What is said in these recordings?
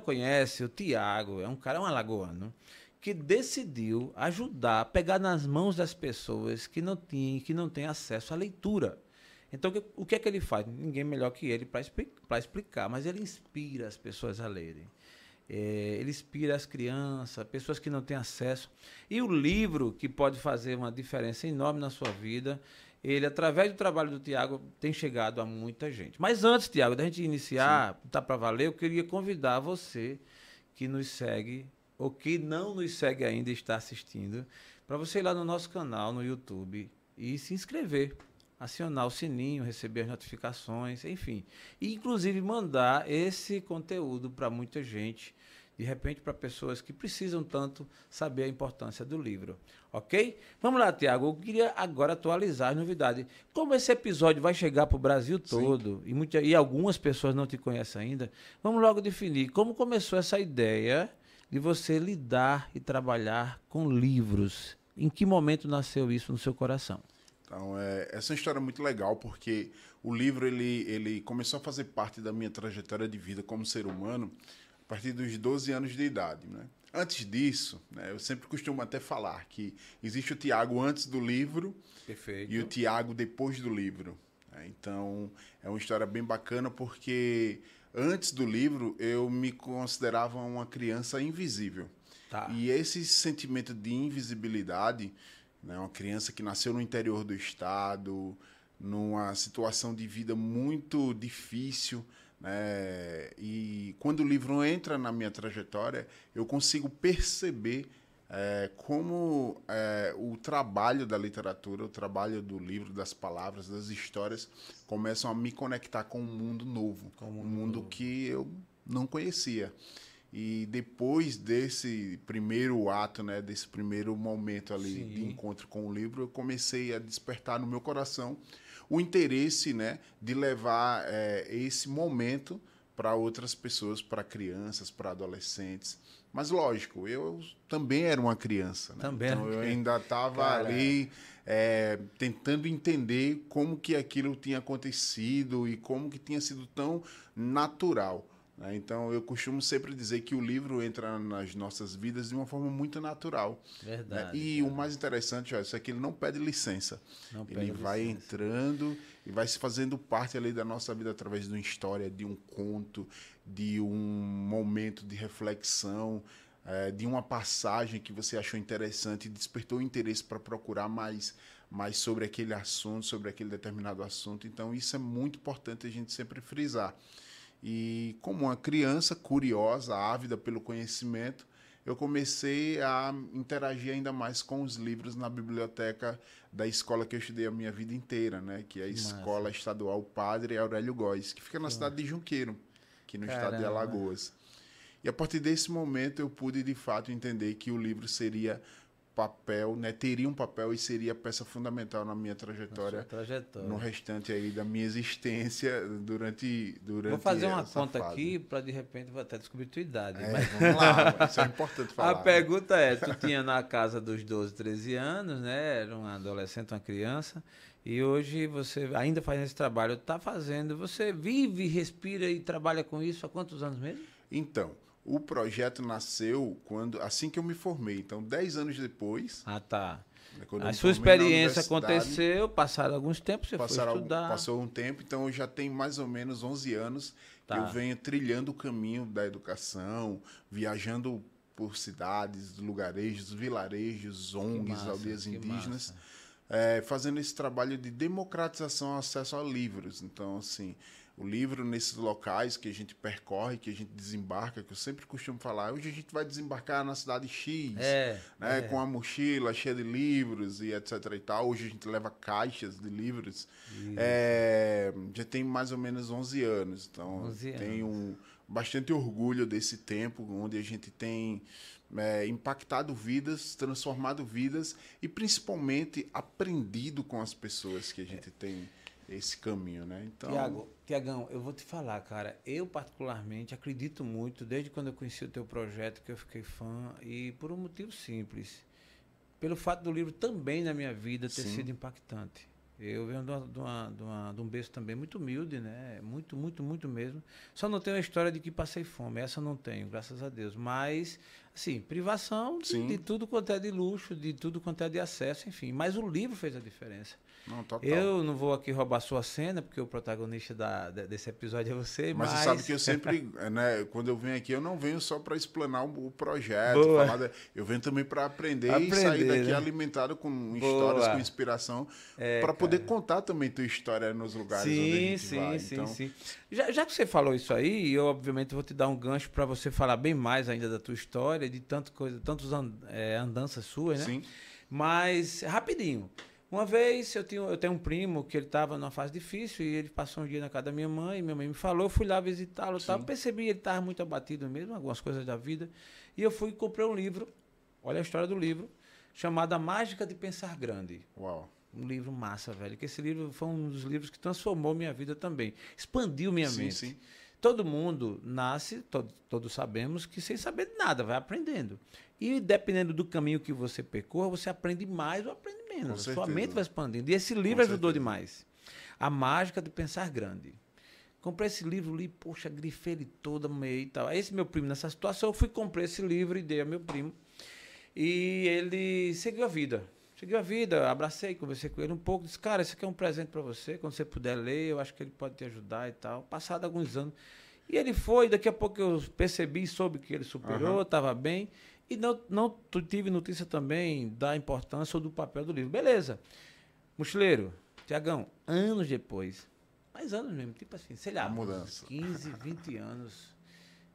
conhece, o Tiago é um cara, é um alagoano, que decidiu ajudar, pegar nas mãos das pessoas que não têm, que não têm acesso à leitura. Então, o que é que ele faz? Ninguém melhor que ele para explicar, mas ele inspira as pessoas a lerem. É, ele inspira as crianças, pessoas que não têm acesso. E o livro, que pode fazer uma diferença enorme na sua vida, ele, através do trabalho do Tiago, tem chegado a muita gente. Mas antes, Tiago, da gente iniciar, Sim. tá para valer, eu queria convidar você que nos segue, ou que não nos segue ainda e está assistindo, para você ir lá no nosso canal no YouTube e se inscrever acionar o sininho, receber as notificações, enfim. E, inclusive, mandar esse conteúdo para muita gente, de repente para pessoas que precisam tanto saber a importância do livro. Ok? Vamos lá, Tiago. Eu queria agora atualizar as novidades. Como esse episódio vai chegar para o Brasil todo e, muita, e algumas pessoas não te conhecem ainda, vamos logo definir como começou essa ideia de você lidar e trabalhar com livros. Em que momento nasceu isso no seu coração? Então, é, essa é história muito legal porque o livro ele, ele começou a fazer parte da minha trajetória de vida como ser humano partir dos 12 anos de idade, né? Antes disso, né, eu sempre costumo até falar que existe o Tiago antes do livro Perfeito. e o Tiago depois do livro. Né? Então, é uma história bem bacana porque antes do livro eu me considerava uma criança invisível. Tá. E esse sentimento de invisibilidade né? Uma criança que nasceu no interior do estado, numa situação de vida muito difícil. Né? E quando o livro entra na minha trajetória, eu consigo perceber é, como é, o trabalho da literatura, o trabalho do livro, das palavras, das histórias, começam a me conectar com um mundo novo, um mundo, mundo novo. que eu não conhecia. E depois desse primeiro ato, né, desse primeiro momento ali Sim. de encontro com o livro, eu comecei a despertar no meu coração o interesse, né, de levar é, esse momento para outras pessoas, para crianças, para adolescentes. Mas lógico, eu também era uma criança, né? Também. Então eu ainda estava ali é, tentando entender como que aquilo tinha acontecido e como que tinha sido tão natural. Né? Então, eu costumo sempre dizer que o livro entra nas nossas vidas de uma forma muito natural. Né? Verdade. Né? E o mais interessante é que ele não pede licença. Não ele pede vai licença. entrando e vai se fazendo parte ali da nossa vida através de uma história, de um conto, de um momento de reflexão, é, de uma passagem que você achou interessante e despertou interesse para procurar mais, mais sobre aquele assunto, sobre aquele determinado assunto. Então, isso é muito importante a gente sempre frisar. E como uma criança curiosa, ávida pelo conhecimento, eu comecei a interagir ainda mais com os livros na biblioteca da escola que eu estudei a minha vida inteira, né? Que é a Massa. Escola Estadual Padre Aurélio Góes, que fica na cidade de Junqueiro, aqui no Caramba. estado de Alagoas. E a partir desse momento eu pude de fato entender que o livro seria papel, né, teria um papel e seria peça fundamental na minha trajetória, trajetória. no restante aí da minha existência durante durante Vou fazer uma conta fase. aqui para de repente vou até descobrir tua idade. É, mas... Vamos lá, isso é importante falar. A pergunta é, tu tinha na casa dos 12, 13 anos, né, era um adolescente, uma criança, e hoje você ainda faz esse trabalho, está fazendo, você vive, respira e trabalha com isso há quantos anos mesmo? Então, o projeto nasceu quando assim que eu me formei. Então, dez anos depois. Ah, tá. Né, a sua experiência aconteceu, passaram alguns tempos, você passaram, foi estudar. Passou um tempo, então eu já tenho mais ou menos 11 anos tá. que eu venho trilhando o caminho da educação, viajando por cidades, lugarejos, vilarejos, ONGs, massa, aldeias indígenas, é, fazendo esse trabalho de democratização acesso a livros. Então, assim, o livro nesses locais que a gente percorre, que a gente desembarca, que eu sempre costumo falar, hoje a gente vai desembarcar na cidade X, é, né, é. com a mochila cheia de livros e etc e tal. Hoje a gente leva caixas de livros. É, já tem mais ou menos 11 anos, então 11 tenho um, bastante orgulho desse tempo onde a gente tem é, impactado vidas, transformado vidas e principalmente aprendido com as pessoas que a gente tem esse caminho, né? Então, Tiago, Tiagão, eu vou te falar, cara, eu particularmente acredito muito desde quando eu conheci o teu projeto que eu fiquei fã e por um motivo simples, pelo fato do livro também na minha vida ter Sim. sido impactante. Eu venho de, uma, de, uma, de, uma, de um berço também muito humilde, né? Muito, muito, muito mesmo. Só não tenho a história de que passei fome. Essa não tenho, graças a Deus. Mas, assim, privação de, de, tudo quanto é de luxo, de tudo quanto é de acesso, enfim. Mas o livro fez a diferença. Não, eu não vou aqui roubar sua cena, porque o protagonista da, desse episódio é você. Mas, mas... você sabe que eu sempre, né, quando eu venho aqui, eu não venho só para explanar o, projeto, falar eu venho também para aprender, aprender, e sair daqui né? alimentado com Boa. histórias, com inspiração, é, para poder contar também tua história nos lugares sim, onde a gente sim, vai. Sim, então... sim, já, já que você falou isso aí, eu obviamente vou te dar um gancho para você falar bem mais ainda da tua história, de tanto coisa, tantas é, andanças suas, né? Sim. Mas, rapidinho. Uma vez eu, tinha, eu tenho um primo que ele estava numa fase difícil e ele passou um dia na casa da minha mãe, minha mãe me falou, eu fui lá visitá-lo e tal. Percebi ele estava muito abatido mesmo, algumas coisas da vida. E eu fui e comprei um livro, olha a história do livro, chamado A Mágica de Pensar Grande. Uau. Um livro massa, velho. Que esse livro foi um dos livros que transformou minha vida também. Expandiu minha sim, mente. Sim. Todo mundo nasce, todo, todos sabemos, que sem saber de nada, vai aprendendo. E dependendo do caminho que você percorra, você aprende mais ou aprende menos. Sua mente vai expandindo. E esse livro Com ajudou certeza. demais. A mágica de pensar grande. Comprei esse livro, li, poxa, grifei ele todo, meio e tal. Esse meu primo, nessa situação, eu fui comprei esse livro e dei ao meu primo. E ele seguiu a vida. Seguiu a vida, abracei, conversei com ele um pouco, disse, cara, isso aqui é um presente para você, quando você puder ler, eu acho que ele pode te ajudar e tal. Passado alguns anos. E ele foi, daqui a pouco eu percebi, soube que ele superou, estava uhum. bem. E não, não tive notícia também da importância ou do papel do livro. Beleza. Mochileiro, Tiagão, anos depois, mais anos mesmo, tipo assim, sei lá, mudança. 15, 20 anos.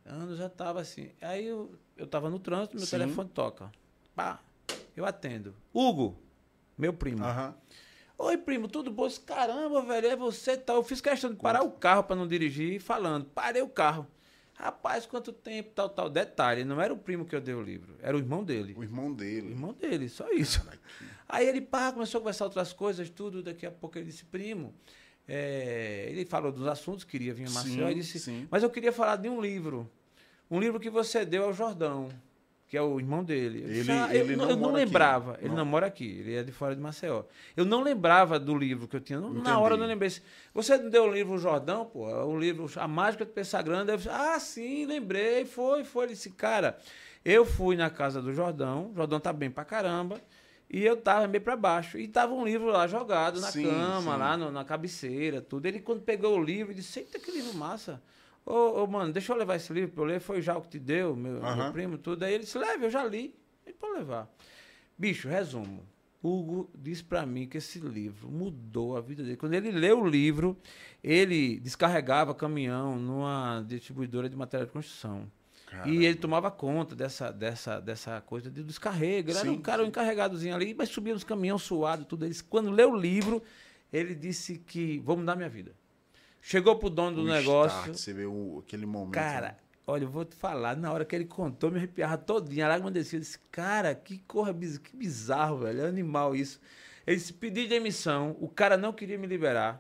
Anos já tava assim. Aí eu, eu tava no trânsito, meu Sim. telefone toca. Pá, eu atendo. Hugo, meu primo. Uhum. Oi, primo, tudo bom? Caramba, velho, é você tal. Eu fiz questão de parar o carro para não dirigir, falando. Parei o carro. Rapaz, quanto tempo, tal, tal. Detalhe, não era o primo que eu dei o livro, era o irmão dele. O irmão dele. O irmão dele, só isso. Caraca. Aí ele, pá, começou a conversar outras coisas, tudo. Daqui a pouco ele disse, primo. É... ele falou dos assuntos, queria vir a Marcel. Sim, disse, sim. mas eu queria falar de um livro. Um livro que você deu ao Jordão que é o irmão dele. Ele, ah, eu, não, eu não lembrava. Aqui. Ele não. não mora aqui, ele é de fora de Maceió. Eu não lembrava do livro que eu tinha. Na hora eu não lembrei. Você não deu o livro Jordão, pô? O livro A Mágica de Pensar Grande. Eu, ah, sim, lembrei. Foi, foi. Ele disse, cara, eu fui na casa do Jordão. O Jordão tá bem pra caramba. E eu tava meio para baixo. E tava um livro lá jogado na sim, cama, sim. lá no, na cabeceira, tudo. Ele, quando pegou o livro, disse: Eita, que livro massa. Ô, ô, mano, deixa eu levar esse livro pra eu ler. Foi já o que te deu, meu, uhum. meu primo, tudo. Aí ele disse, leve, eu já li. Ele pode levar. Bicho, resumo. Hugo disse para mim que esse livro mudou a vida dele. Quando ele leu o livro, ele descarregava caminhão numa distribuidora de material de construção. Caramba. E ele tomava conta dessa, dessa, dessa coisa de descarrego. Ele sim, era um cara um encarregadozinho ali, mas subia nos caminhões suado, tudo. Ele, quando leu o livro, ele disse que vou mudar minha vida. Chegou pro dono do o negócio. Start, você vê o, aquele momento. Cara, né? olha, eu vou te falar, na hora que ele contou, me arrepiava todinha. A lágrima descia. Eu disse, cara, que corra, que bizarro, velho. É animal isso. Ele disse, pedi demissão, o cara não queria me liberar.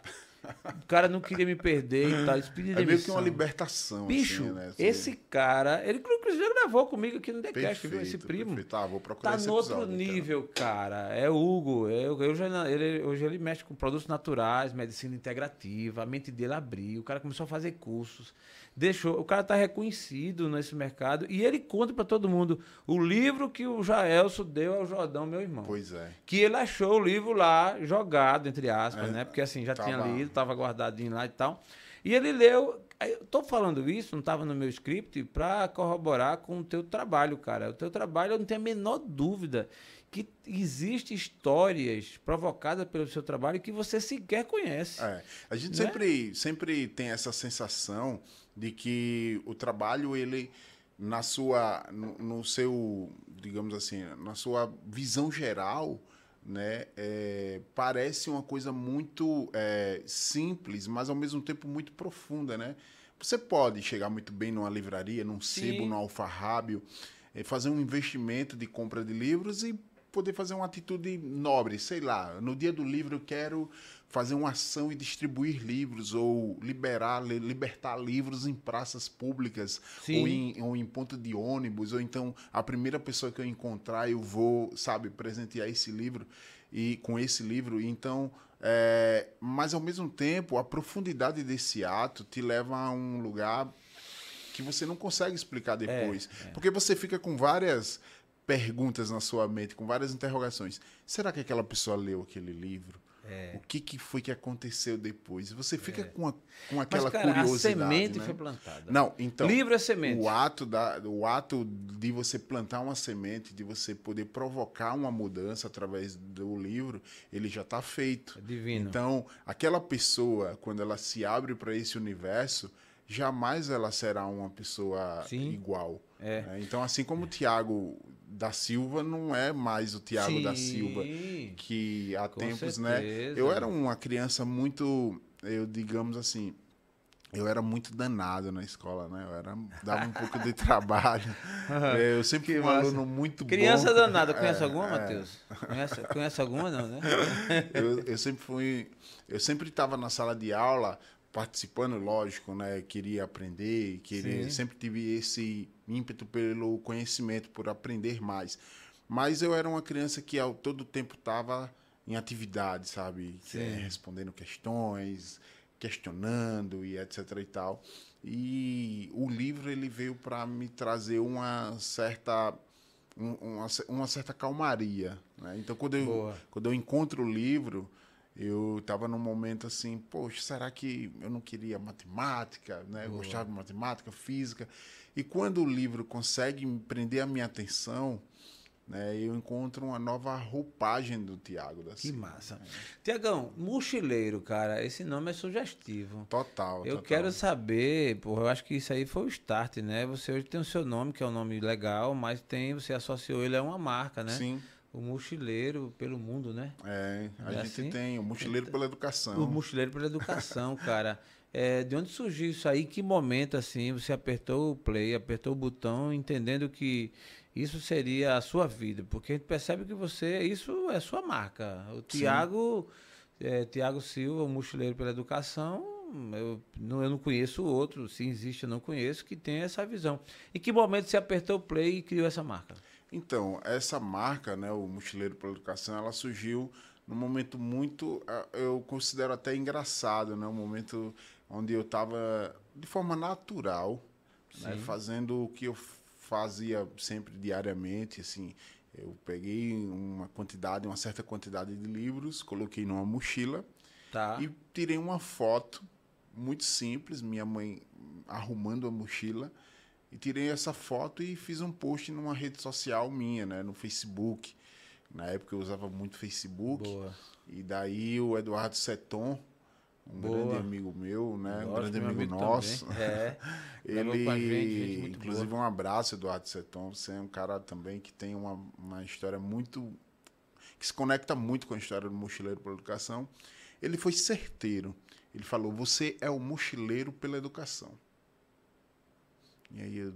O cara não queria me perder e tal. Pedi é meio que uma libertação. Bicho, assim, né? esse cara, ele inclusive gravou comigo aqui no TheCast, viu? Esse primo. Tá, vou procurar tá no outro episódio, nível, então. cara. É o Hugo. É, eu, eu já, ele, hoje ele mexe com produtos naturais, medicina integrativa. A mente dele abriu. O cara começou a fazer cursos deixou. O cara está reconhecido nesse mercado e ele conta para todo mundo o livro que o Jaelso deu ao Jordão, meu irmão. Pois é. Que ele achou o livro lá jogado, entre aspas, é, né? Porque assim, já tava... tinha lido, estava guardadinho lá e tal. E ele leu. Estou falando isso, não estava no meu script, para corroborar com o teu trabalho, cara. O teu trabalho, eu não tenho a menor dúvida que existem histórias provocadas pelo seu trabalho que você sequer conhece. É. A gente né? sempre, sempre tem essa sensação de que o trabalho ele na sua no, no seu digamos assim na sua visão geral né é, parece uma coisa muito é, simples mas ao mesmo tempo muito profunda né? Você pode chegar muito bem numa livraria num sebo no alfarrábio é, fazer um investimento de compra de livros e poder fazer uma atitude nobre, sei lá, no dia do livro eu quero fazer uma ação e distribuir livros ou liberar libertar livros em praças públicas ou em, ou em ponto de ônibus ou então a primeira pessoa que eu encontrar eu vou sabe presentear esse livro e com esse livro. Então é, mas ao mesmo tempo a profundidade desse ato te leva a um lugar que você não consegue explicar depois. é, é. porque você fica com várias perguntas na sua mente com várias interrogações. Será que aquela pessoa leu aquele livro é. O que, que foi que aconteceu depois? Você fica é. com, a, com aquela Mas, cara, curiosidade. A semente né? foi plantada. Não, então. Livro é semente. O ato, da, o ato de você plantar uma semente, de você poder provocar uma mudança através do livro, ele já está feito. É divino. Então, aquela pessoa, quando ela se abre para esse universo, jamais ela será uma pessoa Sim. igual. É. Né? Então, assim como o Tiago da Silva não é mais o Tiago da Silva que há tempos, né? certeza. né? Eu era uma criança muito, eu digamos assim, eu era muito danado na escola, né? Eu era, dava um pouco de trabalho. eu sempre fui um aluno muito Criança bom. Criança danada. Conhece é, alguma, é. Matheus? Conhece, conhece alguma, não, né? eu, eu sempre fui... Eu sempre estava na sala de aula participando, lógico, né? Queria aprender, queria, sempre tive esse ímpeto pelo conhecimento, por aprender mais. Mas eu era uma criança que ao todo tempo estava em atividade, sabe? É, respondendo questões, questionando e etc e tal. E o livro ele veio para me trazer uma certa uma, uma certa calmaria, né? Então quando eu, quando eu encontro o livro, eu estava num momento assim, poxa, será que eu não queria matemática, né? Eu gostava de matemática, física. E quando o livro consegue prender a minha atenção, né, eu encontro uma nova roupagem do Tiago da Que massa. Tiagão, mochileiro, cara, esse nome é sugestivo. Total. Eu total. quero saber, porra, eu acho que isso aí foi o start, né? Você hoje tem o seu nome, que é um nome legal, mas tem, você associou ele a uma marca, né? Sim o mochileiro pelo mundo, né? É, a é gente assim? tem o mochileiro pela educação. O mochileiro pela educação, cara. É, de onde surgiu isso aí? Que momento assim você apertou o play, apertou o botão, entendendo que isso seria a sua vida? Porque a gente percebe que você, isso é sua marca. O Tiago, é, Tiago Silva, o mochileiro pela educação, eu não, eu não conheço outro, se existe eu não conheço, que tem essa visão. Em que momento você apertou o play e criou essa marca? Então, essa marca, né, o Mochileiro pela Educação, ela surgiu num momento muito, eh, eu considero até engraçado, né, um momento onde eu estava de forma natural, né, fazendo o que eu fazia sempre diariamente, assim, eu peguei uma quantidade, uma certa quantidade de livros, coloquei numa mochila tá. e tirei uma foto muito simples, minha mãe arrumando a mochila e tirei essa foto e fiz um post numa rede social minha, né, no Facebook. Na época eu usava muito Facebook. Boa. E daí o Eduardo Seton, um boa. grande amigo meu, né, um grande amigo, amigo nosso. É. Ele, gente, gente inclusive boa. um abraço Eduardo Seton, você é um cara também que tem uma, uma história muito que se conecta muito com a história do mochileiro pela educação. Ele foi certeiro. Ele falou: "Você é o mochileiro pela educação". E aí eu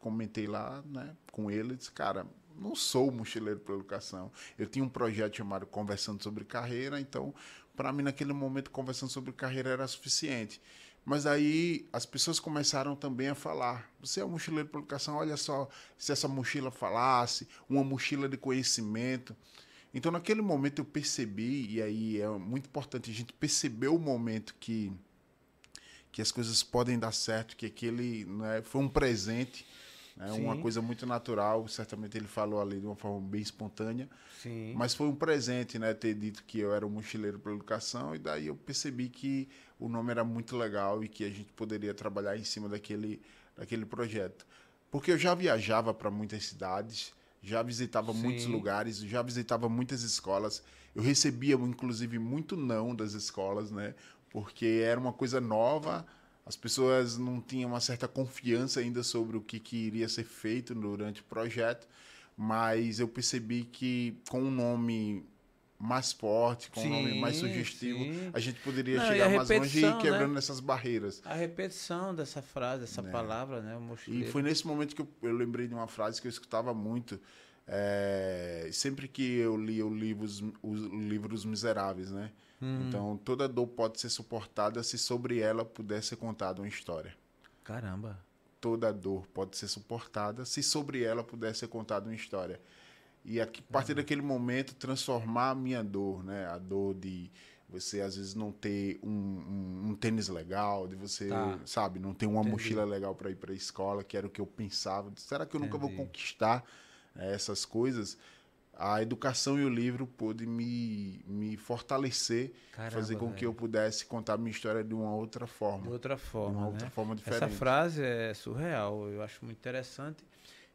comentei lá, né, com ele, disse, cara, não sou mochileiro pela educação. Eu tinha um projeto chamado Conversando sobre Carreira, então, para mim, naquele momento, conversando sobre carreira era suficiente. Mas aí as pessoas começaram também a falar: você é um mochileiro pela educação, olha só, se essa mochila falasse, uma mochila de conhecimento. Então, naquele momento, eu percebi, e aí é muito importante a gente perceber o momento que que as coisas podem dar certo, que aquele né, foi um presente, né, uma coisa muito natural. Certamente ele falou ali de uma forma bem espontânea, Sim. mas foi um presente, né, ter dito que eu era um mochileiro pela educação e daí eu percebi que o nome era muito legal e que a gente poderia trabalhar em cima daquele, daquele projeto, porque eu já viajava para muitas cidades, já visitava Sim. muitos lugares, já visitava muitas escolas. Eu recebia, inclusive, muito não das escolas, né? Porque era uma coisa nova, as pessoas não tinham uma certa confiança ainda sobre o que, que iria ser feito durante o projeto, mas eu percebi que com um nome mais forte, com sim, um nome mais sugestivo, sim. a gente poderia não, chegar mais longe e ir quebrando né? essas barreiras. A repetição dessa frase, dessa né? palavra, né? e foi nesse momento que eu, eu lembrei de uma frase que eu escutava muito, É, sempre que eu li o livro, os livros miseráveis, né? Hum. Então, toda dor pode ser suportada se sobre ela puder ser contada uma história. Caramba. Toda dor pode ser suportada se sobre ela puder ser contada uma história. E a partir daquele momento, transformar a minha dor, né? A dor de você às vezes não ter um, um, um tênis legal, de você, Tá. sabe, não ter uma Entendi. mochila legal para ir para a escola, que era o que eu pensava. Será que eu nunca vou Entendi. conquistar eh, essas coisas? A educação e o livro pôde me, me fortalecer, Caramba, fazer com que eu pudesse contar minha história de uma outra De forma, outra de forma, uma né? outra forma Essa diferente. frase é surreal, eu acho muito interessante.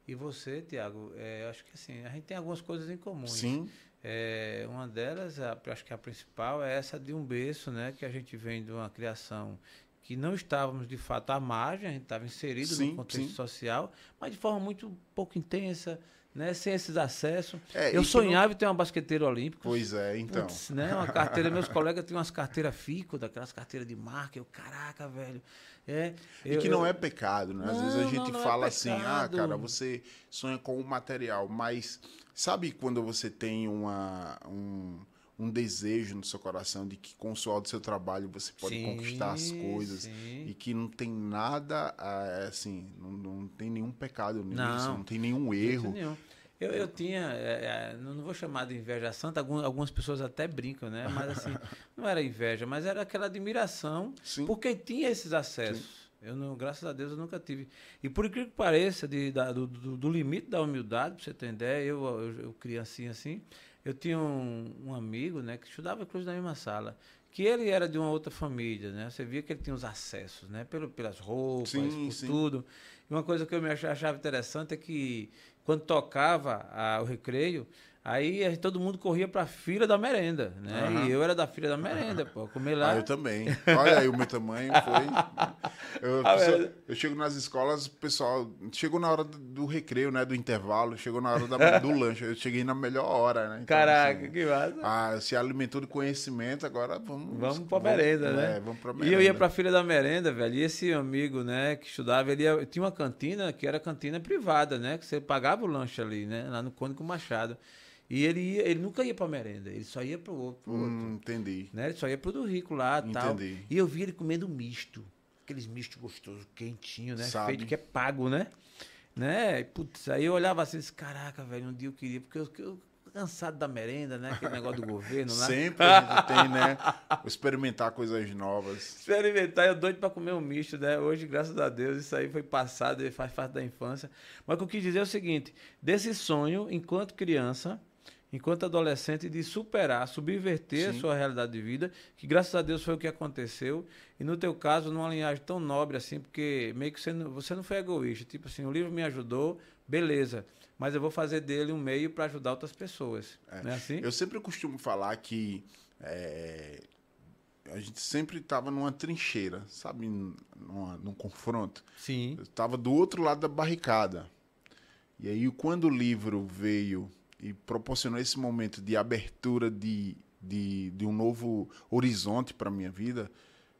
E você, Tiago, eu acho que assim, a gente tem algumas coisas em comum. Sim, É, uma delas, a- acho que a principal é essa de um berço, né? Que a gente vem de uma criação que não estávamos de fato à margem, a gente estava inserido Sim, no contexto sim. social, mas de forma muito pouco intensa, né? Sem esses acessos. É, e eu sonhava em ter uma basqueteira olímpica. pois é, então. Putz, né? Uma carteira, meus colegas tinham umas carteiras FICO, daquelas carteiras de marca. Eu, caraca, velho. É, E eu- que não eu- é pecado, né? Às Não, vezes a não, gente não é fala assim, ah, cara, você sonha com o material, mas sabe quando você tem uma, um, um desejo no seu coração de que com o suor do seu trabalho você pode Sim, conquistar as coisas sim. e que não tem nada, ah, assim, não, não tem nenhum pecado nisso, Não. não, tem nenhum erro. nenhum. Eu, eu tinha, é, é, não vou chamar de inveja santa, algum- algumas pessoas até brincam, né? Mas assim, não era inveja, mas era aquela admiração, Sim. porque tinha esses acessos. Eu não, graças a Deus eu nunca tive. E por incrível que pareça, de, da- do, do- do limite da humildade, pra você ter ideia, eu, eu, eu criancinha assim, eu tinha um, um amigo, né, que estudava inclusive na mesma sala, que ele era de uma outra família, né? Você via que ele tinha os acessos, né? Pelo, pelas roupas, Sim, por sim. tudo. E uma coisa que eu me ach- achava interessante é que quando tocava a- o recreio, aí todo mundo corria para a fila da merenda, né? Aham. E eu era da fila da merenda, pô, comer lá. Ah, eu também. Olha aí o meu tamanho foi. Eu, Ah, pessoa- eu chego nas escolas, o pessoal chegou na hora do, recreio, né? Do intervalo, chegou na hora da- do lanche. Eu cheguei na melhor hora, né? Então, Caraca, assim, que massa. ah, se alimentou de conhecimento, agora vamos. Vamos pra merenda, né? É, vamos pra E merenda. eu ia pra filha da merenda, velho. E esse amigo, né, que estudava, ele ia- tinha uma cantina que era cantina privada, né? Que você pagava o lanche ali, né? Lá no Cônico Machado. E ele, ia, ele nunca ia pra merenda, ele só ia pro outro. Pro outro Hum, entendi. né? Ele só ia pro do rico lá e tal. Entendi. E eu vi ele comendo misto. Aqueles mistos gostosos, quentinho, né? Sabe. Feito que é pago, né? Né? E, Putz, aí eu olhava assim, disse, caraca, velho, um dia eu queria, porque eu, eu cansado da merenda, né? Aquele negócio do governo lá. Sempre a gente tem, né? Experimentar coisas novas. Experimentar, eu doido pra comer um misto, né? Hoje, graças a Deus, isso aí foi passado e faz parte da infância. Mas o que eu quis dizer é o seguinte: desse sonho, enquanto criança, enquanto adolescente, de superar, subverter Sim. a sua realidade de vida, que graças a Deus foi o que aconteceu. E no teu caso, numa linhagem tão nobre assim, porque meio que você não, você não foi egoísta. Tipo assim, o livro me ajudou, beleza. Mas eu vou fazer dele um meio para ajudar outras pessoas. Não é assim? Eu sempre costumo falar que é, a gente sempre estava numa trincheira, sabe? Numa, num confronto. Sim. Eu estava do outro lado da barricada. E aí, quando o livro veio e proporcionou esse momento de abertura de, de, de um novo horizonte para minha vida,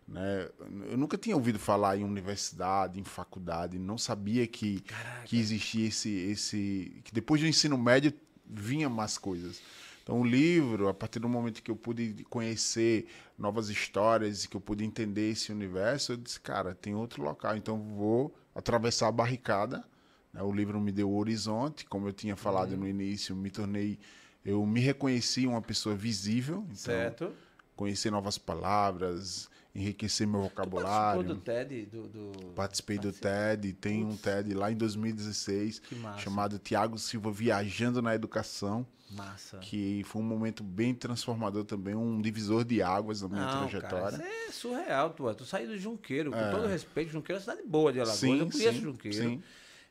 né? Eu nunca tinha ouvido falar em universidade, em faculdade, não sabia que, que existia esse, esse. que depois do ensino médio vinha mais coisas. Então, o livro, a partir do momento que eu pude conhecer novas histórias e que eu pude entender esse universo, eu disse, cara, tem outro local, então vou atravessar a barricada. Né? O livro me deu o horizonte, como eu tinha falado Uhum. no início, me tornei, eu me reconheci uma pessoa visível, então Certo. conhecer novas palavras, enriquecer meu Tu participou vocabulário. do TED? Do, do... Participei do? TED, tem um TED lá em 2016 Que massa. chamado Tiago Silva Viajando na Educação, Massa. que foi um momento bem transformador também, um divisor de águas na minha Não, trajetória. Cara, isso é surreal, tu. Tu saiu do Junqueiro, com É. todo respeito, Junqueiro é uma cidade boa de Alagoas. Sim, eu conheço sim, Junqueiro. sim.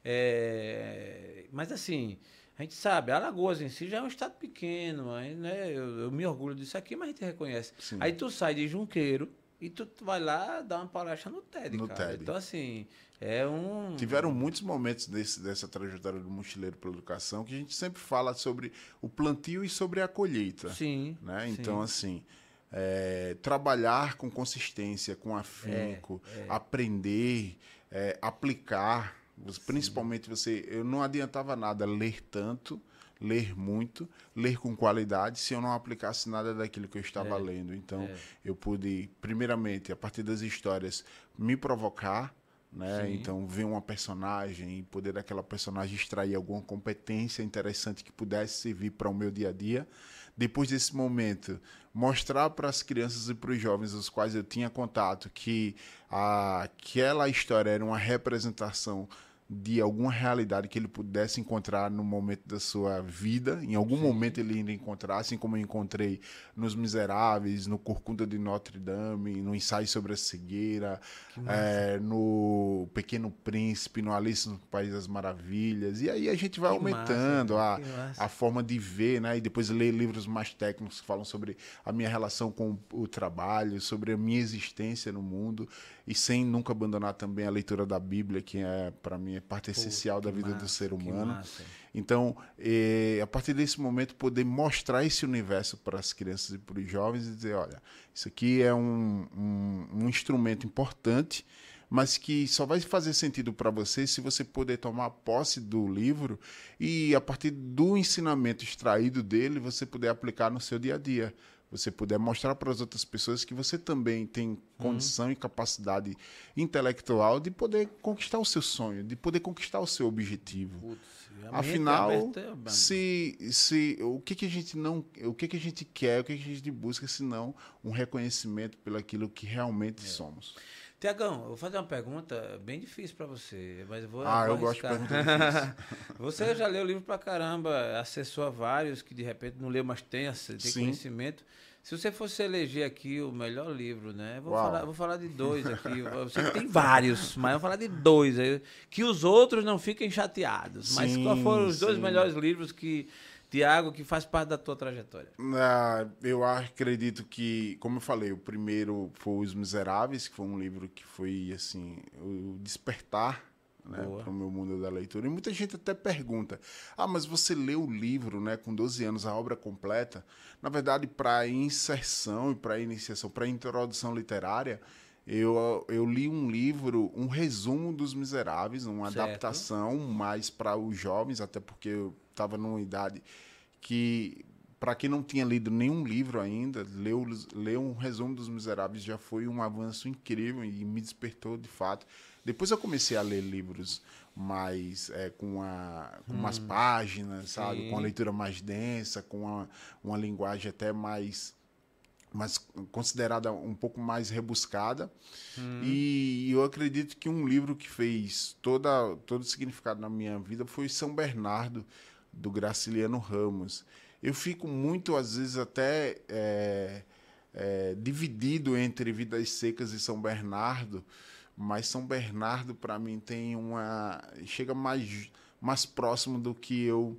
É, Mas assim, a gente sabe, Alagoas em si já é um estado pequeno, aí, né? Eu, eu me orgulho disso aqui, mas a gente reconhece. Sim. Aí tu sai de Junqueiro e tu, tu vai lá dar uma palestra no TED, No cara. TED. Então, assim, é um. Tiveram muitos momentos desse, dessa trajetória do mochileiro pela educação que a gente sempre fala sobre o plantio e sobre a colheita. Sim. né? sim. Então, assim, é, trabalhar com consistência, com afinco, É, aprender, é, aplicar, principalmente você. Eu não adiantava nada ler tanto, ler muito, ler com qualidade, se eu não aplicasse nada daquilo que eu estava é, lendo. Então, é. eu pude, primeiramente, a partir das histórias, me provocar, né? Então, ver uma personagem e poder daquela personagem extrair alguma competência interessante que pudesse servir para o meu dia a dia. Depois desse momento, mostrar para as crianças e para os jovens os quais eu tinha contato que a, aquela história era uma representação de alguma realidade que ele pudesse encontrar no momento da sua vida. Em algum Sim. momento ele ainda encontrar, assim como eu encontrei nos Miseráveis, no Corcunda de Notre Dame, no Ensaio sobre a Cegueira, é, no Pequeno Príncipe, no Alice no País das Maravilhas. E aí a gente vai que aumentando massa, a, a forma de ver, né? E depois ler livros mais técnicos que falam sobre a minha relação com o trabalho, sobre a minha existência no mundo e sem nunca abandonar também a leitura da Bíblia, que é para mim é parte Pô, essencial da vida massa, do ser humano. Então, é, a partir desse momento, poder mostrar esse universo para as crianças e para os jovens e dizer, olha, isso aqui é um, um, um instrumento importante, mas que só vai fazer sentido para você se você poder tomar posse do livro e, a partir do ensinamento extraído dele, você puder aplicar no seu dia a dia você puder mostrar para as outras pessoas que você também tem condição uhum. e capacidade intelectual de poder conquistar o seu sonho, de poder conquistar o seu objetivo. Putz, Afinal, é se, se o que, que a gente não, o que, que a gente quer, o que, que a gente busca, senão um reconhecimento pelo aquilo que realmente é. somos. Tiagão, eu vou fazer uma pergunta bem difícil para você, mas eu vou. Ah, eu gosto de perguntas Você já leu livro para caramba, acessou a vários que de repente não leu, mas tem, tem conhecimento. Se você fosse eleger aqui o melhor livro, né? Vou, falar, vou falar de dois aqui. Você tem vários, mas eu vou falar de dois. Aí, que os outros não fiquem chateados. Sim, mas qual foram os sim. dois melhores livros que. Tiago, que faz parte da tua trajetória? Ah, eu acredito que, como eu falei, o primeiro foi Os Miseráveis, que foi um livro que foi assim, o despertar né, para o meu mundo da leitura. E muita gente até pergunta: ah, mas você leu o livro né, com 12 anos, a obra completa? Na verdade, para inserção e para iniciação, para introdução literária, eu, eu li um livro, um resumo dos Miseráveis, uma certo. adaptação mais para os jovens, até porque eu estava numa idade que para quem não tinha lido nenhum livro ainda, leu, leu um resumo dos Miseráveis já foi um avanço incrível e me despertou de fato. Depois eu comecei a ler livros mais é, com, a, com hum, umas páginas, sabe? Sim. Com a leitura mais densa, com uma, uma linguagem até mais, mais considerada um pouco mais rebuscada. Hum. E eu acredito que um livro que fez toda, todo o significado na minha vida foi São Bernardo, do Graciliano Ramos. Eu fico muito, às vezes, até é, é, dividido entre Vidas Secas e São Bernardo, mas São Bernardo para mim tem uma chega mais mais próximo do que eu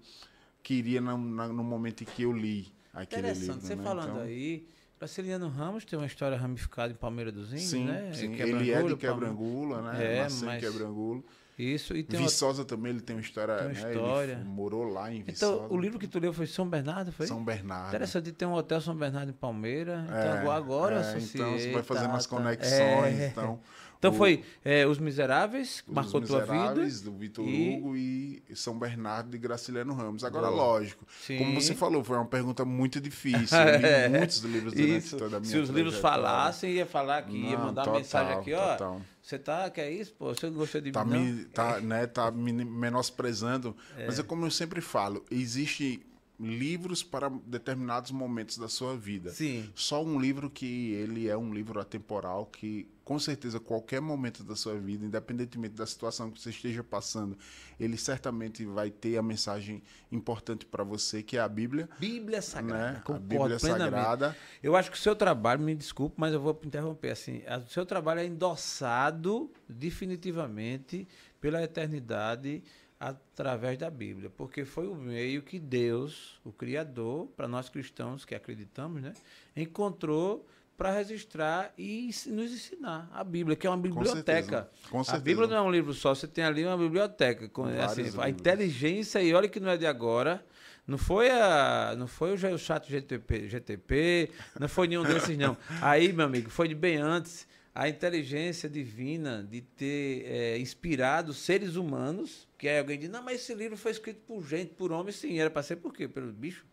queria no, no momento em que eu li aquele Interessante. livro. Você né? falando então... aí, Brasiliano Ramos tem uma história ramificada em Palmeira dos Índios, sim, né? Sim, ele é de Quebrangula, né? É, Nasceu mas... em Quebrangula. Isso. E tem Viçosa uma... também, ele tem uma história. Tem uma né? história. Ele morou lá em Viçosa. Então, o livro que tu leu foi São Bernardo, foi? São Bernardo. Interessante, tem um hotel São Bernardo em Palmeira. É, então, agora é, eu associei. Então, você vai fazendo tá, as conexões. É. Então, então o, foi é, Os Miseráveis, que marcou tua vida. Os Miseráveis, do Vitor e... Hugo e São Bernardo de Graciliano Ramos. Agora, Boa. lógico, Sim. como você falou, foi uma pergunta muito difícil. Eu li é. muitos livros durante isso. toda a minha Se os livros falassem, ia falar que Não, ia mandar total, mensagem aqui, ó. Total. Você tá, que é isso, pô? Você gostou de tá mim? Me, tá, né, tá me menosprezando. É. Mas é como eu sempre falo, existe livros para determinados momentos da sua vida. Sim. Só um livro que ele é um livro atemporal que com certeza qualquer momento da sua vida, independentemente da situação que você esteja passando, ele certamente vai ter a mensagem importante para você, que é a Bíblia. Bíblia Sagrada. Né? A Bíblia Sagrada. Eu acho que o seu trabalho, me desculpe, mas eu vou interromper assim, o seu trabalho é endossado definitivamente pela eternidade através da Bíblia, porque foi o meio que Deus, o Criador, para nós cristãos que acreditamos, né, encontrou para registrar e nos ensinar a Bíblia, que é uma biblioteca. Com certeza. A Bíblia não é um livro só, você tem ali uma biblioteca com assim, a inteligência e olha que não é de agora. Não foi a, não foi o chat GTP, GTP, não foi nenhum desses não. Aí, meu amigo, foi de bem antes a inteligência divina de ter é, inspirado seres humanos, que aí alguém diz, não, mas esse livro foi escrito por gente, por homem, sim, era para ser por quê? Pelo bicho?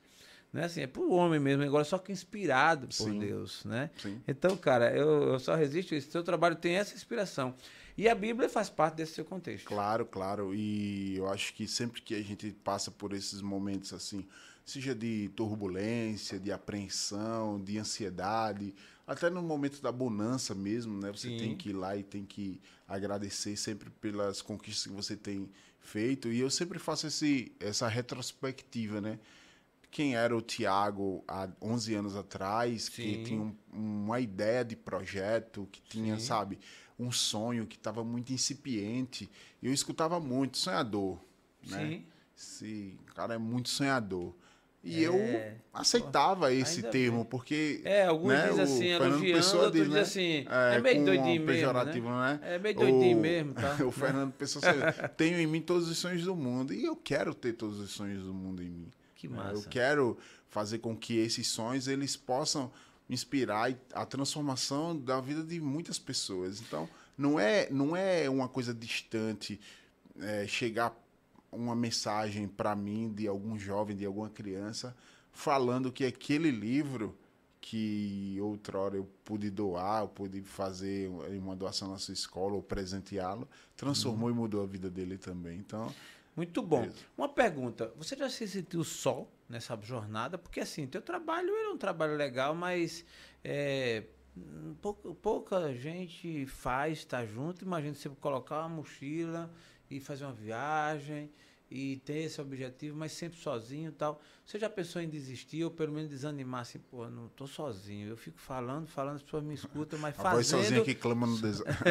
Né? Assim, é por homem mesmo, agora só que inspirado por sim. Deus, né? Sim. Então, cara, eu, eu só resisto isso. Seu trabalho tem essa inspiração. E a Bíblia faz parte desse seu contexto. Claro, claro. E eu acho que sempre que a gente passa por esses momentos assim, seja de turbulência, de apreensão, de ansiedade, até no momento da bonança mesmo, né? Você Sim. tem que ir lá e tem que agradecer sempre pelas conquistas que você tem feito. E eu sempre faço esse, essa retrospectiva, né? Quem era o Tiago há 11 anos atrás, Sim. que tinha um, uma ideia de projeto, que tinha, Sim. sabe, um sonho que estava muito incipiente. Eu escutava muito, sonhador, né? Sim. Esse cara é muito sonhador. E é, eu aceitava esse termo, bem. porque. É, alguns né, dizem assim, elogiando, Pessoa outros dizem né, assim. É, é meio doidinho mesmo. Né? né? É meio doidinho o, mesmo. Tá? o Fernando Pessoa assim, tenho em mim todos os sonhos do mundo. E eu quero ter todos os sonhos do mundo em mim. Que né? massa. Eu quero fazer com que esses sonhos eles possam inspirar a transformação da vida de muitas pessoas. Então, não é, não é uma coisa distante é, chegar uma mensagem para mim de algum jovem, de alguma criança, falando que aquele livro que outrora eu pude doar, eu pude fazer uma doação na sua escola ou presenteá-lo, transformou uhum. e mudou a vida dele também. Então, muito bom. Uma pergunta, você já se sentiu só nessa jornada? Porque assim, teu trabalho é um trabalho legal, mas é, pouca, pouca gente faz, está junto. Imagina você colocar uma mochila e fazer uma viagem e ter esse objetivo, mas sempre sozinho e tal. Você já pensou em desistir ou pelo menos desanimar assim, pô, não tô sozinho. Eu fico falando, falando, as pessoas me escutam, mas fazendo... A voz sozinha que clama no deserto.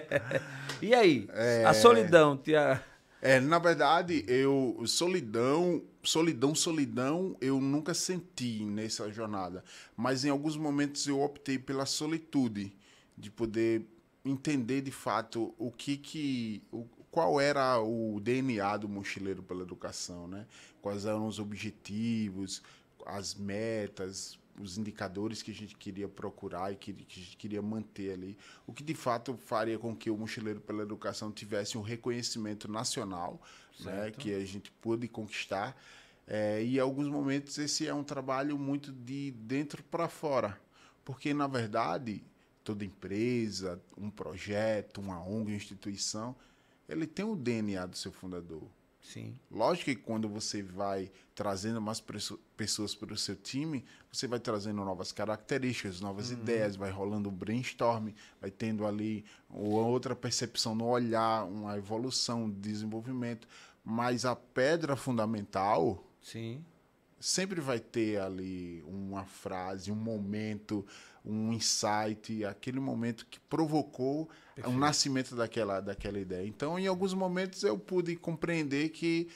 e aí? É... A solidão, tia... É, na verdade, eu solidão, solidão, solidão, eu nunca senti nessa jornada, mas em alguns momentos eu optei pela solitude, de poder entender de fato o que que o, qual era o DNA do mochileiro pela educação, né? Quais eram os objetivos, as metas, os indicadores que a gente queria procurar e que, que a gente queria manter ali, o que de fato faria com que o Mochileiro pela Educação tivesse um reconhecimento nacional, né, que a gente pôde conquistar. É, e em alguns momentos esse é um trabalho muito de dentro para fora, porque na verdade toda empresa, um projeto, uma ONG, uma instituição, ele tem o DNA do seu fundador. Sim. Lógico que quando você vai trazendo mais pessoas para o seu time, você vai trazendo novas características, novas uhum. ideias, vai rolando um brainstorm, vai tendo ali outra percepção no olhar, uma evolução, um desenvolvimento. Mas a pedra fundamental. Sim. Sempre vai ter ali uma frase, um momento, um insight, aquele momento que provocou Perfeito. o nascimento daquela, daquela ideia. Então, em alguns momentos, eu pude compreender que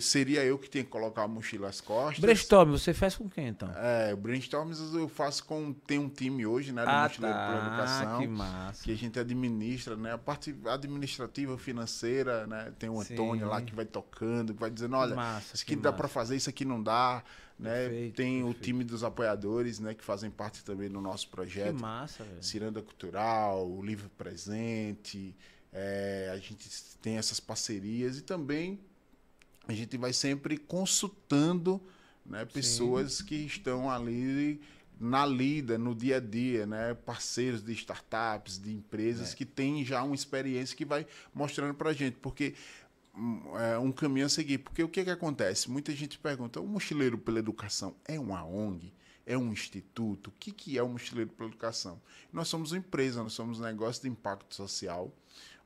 seria eu que tinha que colocar a mochila às costas. Brainstorm, você faz com quem então? É, brainstorms eu faço com. Tem um time hoje, né? Do ah, Mochileiro tá. pela Educação. Que massa. Que a gente administra, né? A parte administrativa, financeira, né? Tem o Antônio Sim. lá que vai tocando, vai dizendo: olha, massa, isso aqui dá para fazer, isso aqui não dá. Né? Perfeito, tem perfeito. o time dos apoiadores, né, que fazem parte também do nosso projeto. Que massa, velho. Ciranda Cultural, o Livro Presente. É, a gente tem essas parcerias e também a gente vai sempre consultando né, pessoas Sim. que estão ali na lida, no dia a dia, né? parceiros de startups, de empresas é. que têm já uma experiência que vai mostrando para a gente, porque hum, é um caminho a seguir. Porque o que, que acontece? Muita gente pergunta: o Mochileiro pela Educação é uma ONG? É um instituto? O que, que é o Mochileiro pela Educação? Nós somos uma empresa, nós somos um negócio de impacto social,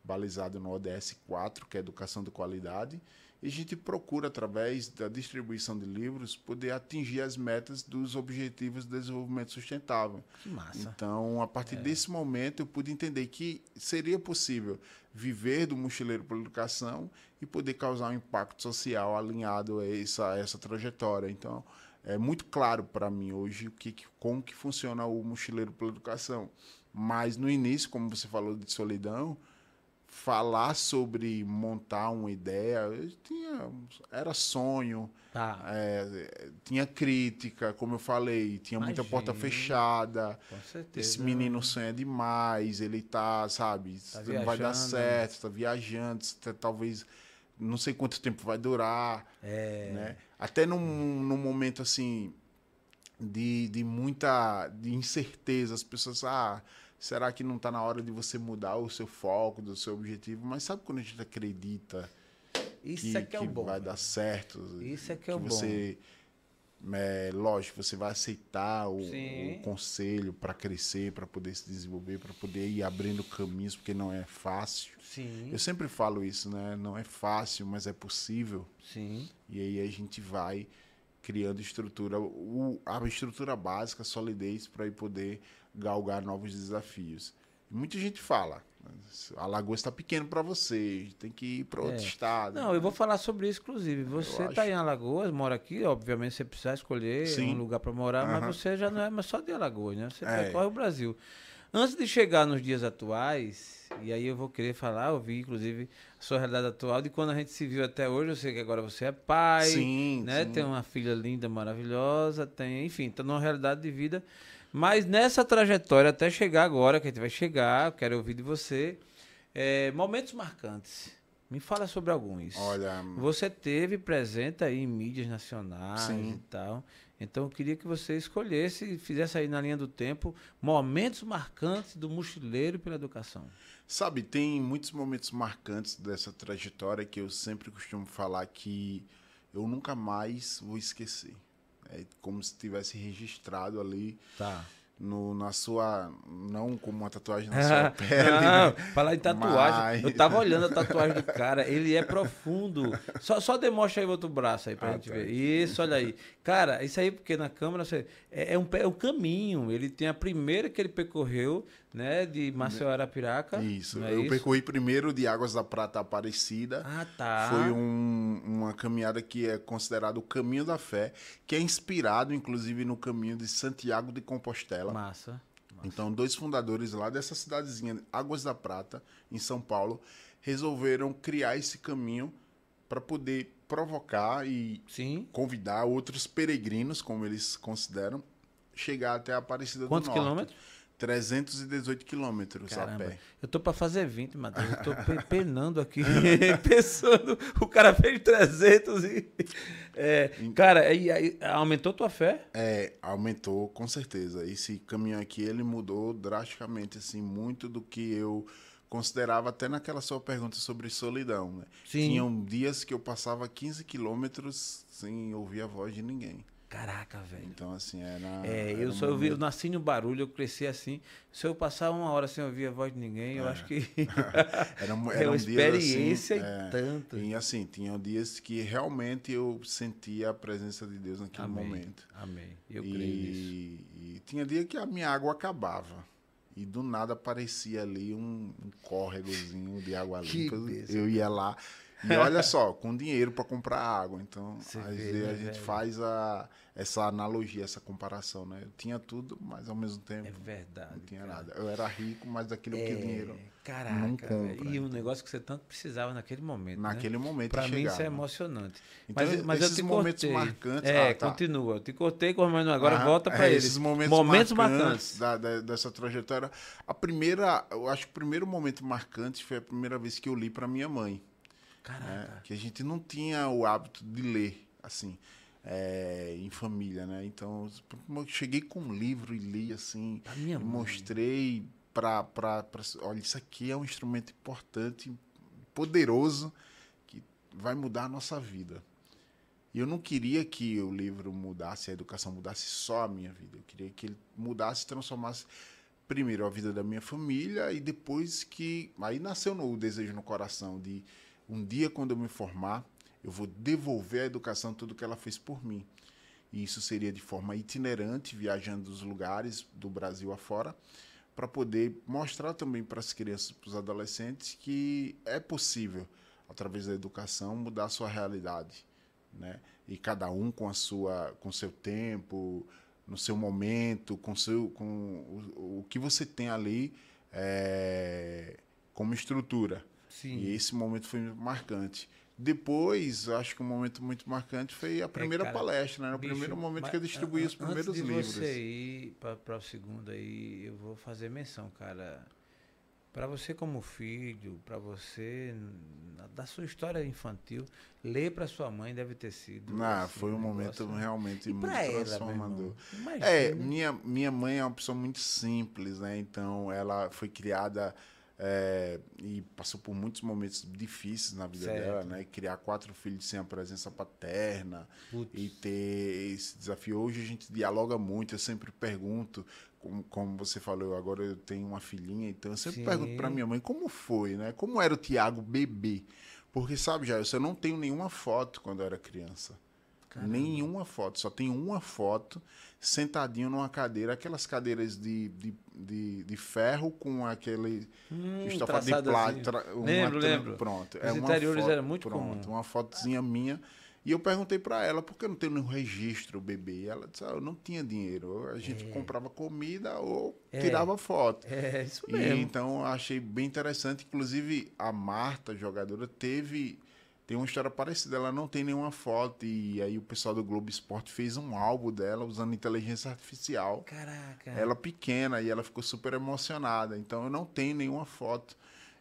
balizado no ODS 4, que é Educação de Qualidade, e a gente procura, através da distribuição de livros, poder atingir as metas dos Objetivos de Desenvolvimento Sustentável. Que massa. Então, a partir é. desse momento, eu pude entender que seria possível viver do mochileiro pela educação e poder causar um impacto social alinhado a essa, a essa trajetória. Então, é muito claro para mim hoje o que, como que funciona o mochileiro pela educação. Mas no início, como você falou de solidão, falar sobre montar uma ideia, tinha, era sonho, Tá. é, tinha crítica, como eu falei, tinha muita porta fechada. Com certeza. Esse menino sonha demais, ele tá, sabe, Tá não vai dar viajando. certo, tá viajando, tá- talvez não sei quanto tempo vai durar, É. né? Até num, num momento assim de, de muita de incerteza, as pessoas, ah, será que não tá na hora de você mudar o seu foco, do seu objetivo? Mas sabe quando a gente acredita Isso que, é que é o bom. vai dar certo? Isso é que que é o bom. você é, lógico, você vai aceitar o, o conselho para crescer, para poder se desenvolver, para poder ir abrindo caminhos, porque não é fácil. Sim, Eu sempre falo isso, né? Não é fácil, mas é possível. sim. E aí a gente vai criando estrutura, o, a estrutura básica, a solidez para ir poder galgar novos desafios. Muita gente fala, a lagoa está pequeno para você, tem que ir para outro É. estado. Não, eu vou falar sobre isso, inclusive. Você está acho. em Alagoas, mora aqui, obviamente você precisa escolher Sim. um lugar para morar, Aham. mas você já não é mais só de Alagoas, né? Você É. percorre o Brasil. Antes de chegar nos dias atuais, e aí eu vou querer falar, ouvir, inclusive, a sua realidade atual, de quando a gente se viu até hoje. Eu sei que agora você é pai, Sim, né? sim. Tem uma filha linda, maravilhosa, tem, enfim, tá numa realidade de vida. Mas nessa trajetória até chegar agora, que a gente vai chegar, eu quero ouvir de você, é, momentos marcantes. Me fala sobre alguns. Olha, Você teve presente aí em mídias nacionais Sim. e tal. Então eu queria que você escolhesse e fizesse aí na linha do tempo momentos marcantes do mochileiro pela educação. Sabe, tem muitos momentos marcantes dessa trajetória que eu sempre costumo falar que eu nunca mais vou esquecer. É como se tivesse registrado ali Tá. no, na sua. Não como uma tatuagem na sua pele. Não, né? falar em tatuagem. Mas- Eu tava olhando a tatuagem do cara, ele é profundo. Só, só demonstra aí o outro braço aí pra Ah, gente tá. ver. Isso, olha aí. Cara, isso aí, porque na câmera você, é, é um, é um caminho. Ele tem a primeira que ele percorreu, né, de Maceió a Arapiraca. Isso. é eu isso? percorri primeiro de Águas da Prata a Aparecida. Ah, tá. Foi um- uma caminhada que é considerado o caminho da fé, que é inspirado, inclusive, no caminho de Santiago de Compostela. Massa. Então, dois fundadores lá dessa cidadezinha, Águas da Prata, em São Paulo, resolveram criar esse caminho para poder provocar e Sim. convidar outros peregrinos, como eles consideram, chegar até a Aparecida Quantos do Norte. quilômetros? 318 quilômetros a pé. Eu tô pra fazer 20, Matheus. Eu tô pe- penando aqui, pensando. O cara fez 300 e. É, cara, e aí, aumentou tua fé? É, aumentou com certeza. Esse caminhão aqui, ele mudou drasticamente, assim, muito do que eu considerava até naquela sua pergunta sobre solidão, né? Sim. Tinham dias que eu passava 15 quilômetros sem ouvir a voz de ninguém. Caraca, velho. Então, assim, era... É, era eu só eu, vi, eu nasci no barulho, eu cresci assim. Se eu passar uma hora sem ouvir a voz de ninguém, eu acho que Era, um- é eram uma experiência assim, e é, tanto. E assim, tinham dias que realmente eu sentia a presença de Deus naquele Amém. momento. Amém. Eu e, creio nisso. e tinha dia que a minha água acabava. E do nada aparecia ali um, um córregozinho de água limpa. Eu ia lá. E olha só, com dinheiro para comprar água. Então, Você às vê, vezes né, a gente velho? faz a, essa analogia, essa comparação, né? Eu tinha tudo, mas ao mesmo tempo É verdade. não tinha cara. nada. Eu era rico, mas daquilo que o dinheiro não Caraca, compra, velho. e um negócio que você tanto precisava naquele momento. né? naquele momento Pra mim isso é emocionante. Então, mas, mas eu esses te momentos cortei. marcantes- É, Ah, tá. continua. Eu te cortei, mas agora Aham, volta pra é, eles. Esses momentos, Momentos marcantes, marcantes. da- da- dessa trajetória. A primeira, eu acho que o primeiro momento marcante foi a primeira vez que eu li para minha mãe. Né? Caraca. Que a gente não tinha o hábito de ler, assim, é, em família, né? Então, eu cheguei com um livro e li, assim, e mãe. mostrei para olha isso aqui é um instrumento importante poderoso que vai mudar a nossa vida e eu não queria que o livro mudasse a educação mudasse só a minha vida eu queria que ele mudasse transformasse primeiro a vida da minha família e depois que aí nasceu o desejo no coração de um dia quando eu me formar eu vou devolver à educação tudo que ela fez por mim e isso seria de forma itinerante viajando dos lugares do Brasil afora para poder mostrar também para as crianças, para os adolescentes, que é possível, através da educação, mudar a sua realidade. Né? E cada um com a sua com seu tempo, no seu momento, com, seu, com o, o que você tem ali é, como estrutura. Sim. E esse momento foi marcante. Depois, acho que um momento muito marcante foi a primeira É, cara, palestra, né? O Bicho, primeiro momento mas que eu distribuí an- os primeiros antes de livros. você ir para o segundo aí, eu vou fazer menção, cara. Para você como filho, para você da sua história infantil, ler para sua mãe deve ter sido. Ah, assim, foi um negócio- momento realmente E muito transformador. É, minha, minha mãe é uma pessoa muito simples, né? Então, ela foi criada é, e passou por muitos momentos difíceis na vida Certo. dela, né? Criar quatro filhos sem a presença paterna Putz. e ter esse desafio. Hoje a gente dialoga muito, eu sempre pergunto, como, como você falou, agora eu tenho uma filhinha, então eu sempre Sim. pergunto para minha mãe como foi, né? Como era o Tiago bebê? Porque, sabe, já eu não tenho nenhuma foto quando eu era criança. Caramba. Nenhuma foto, só tem uma foto sentadinho numa cadeira, aquelas cadeiras de, de, de, de ferro com aquele Hum, estofado de plástico. Lembro, lembro. Pronto. Nos é interiores foto- era muito pronto, comum. Uma fotozinha minha. E eu perguntei pra ela, por que não tenho nenhum registro, bebê? E ela disse, ah, eu não tinha dinheiro. A gente comprava comida ou É. tirava foto. É, isso E mesmo. então eu achei bem interessante. Inclusive, a Marta, jogadora, teve. Tem uma história parecida, ela não tem nenhuma foto. E aí o pessoal do Globo Esporte fez um álbum dela usando inteligência artificial. Caraca. Ela pequena e ela ficou super emocionada. Então eu não tenho nenhuma foto.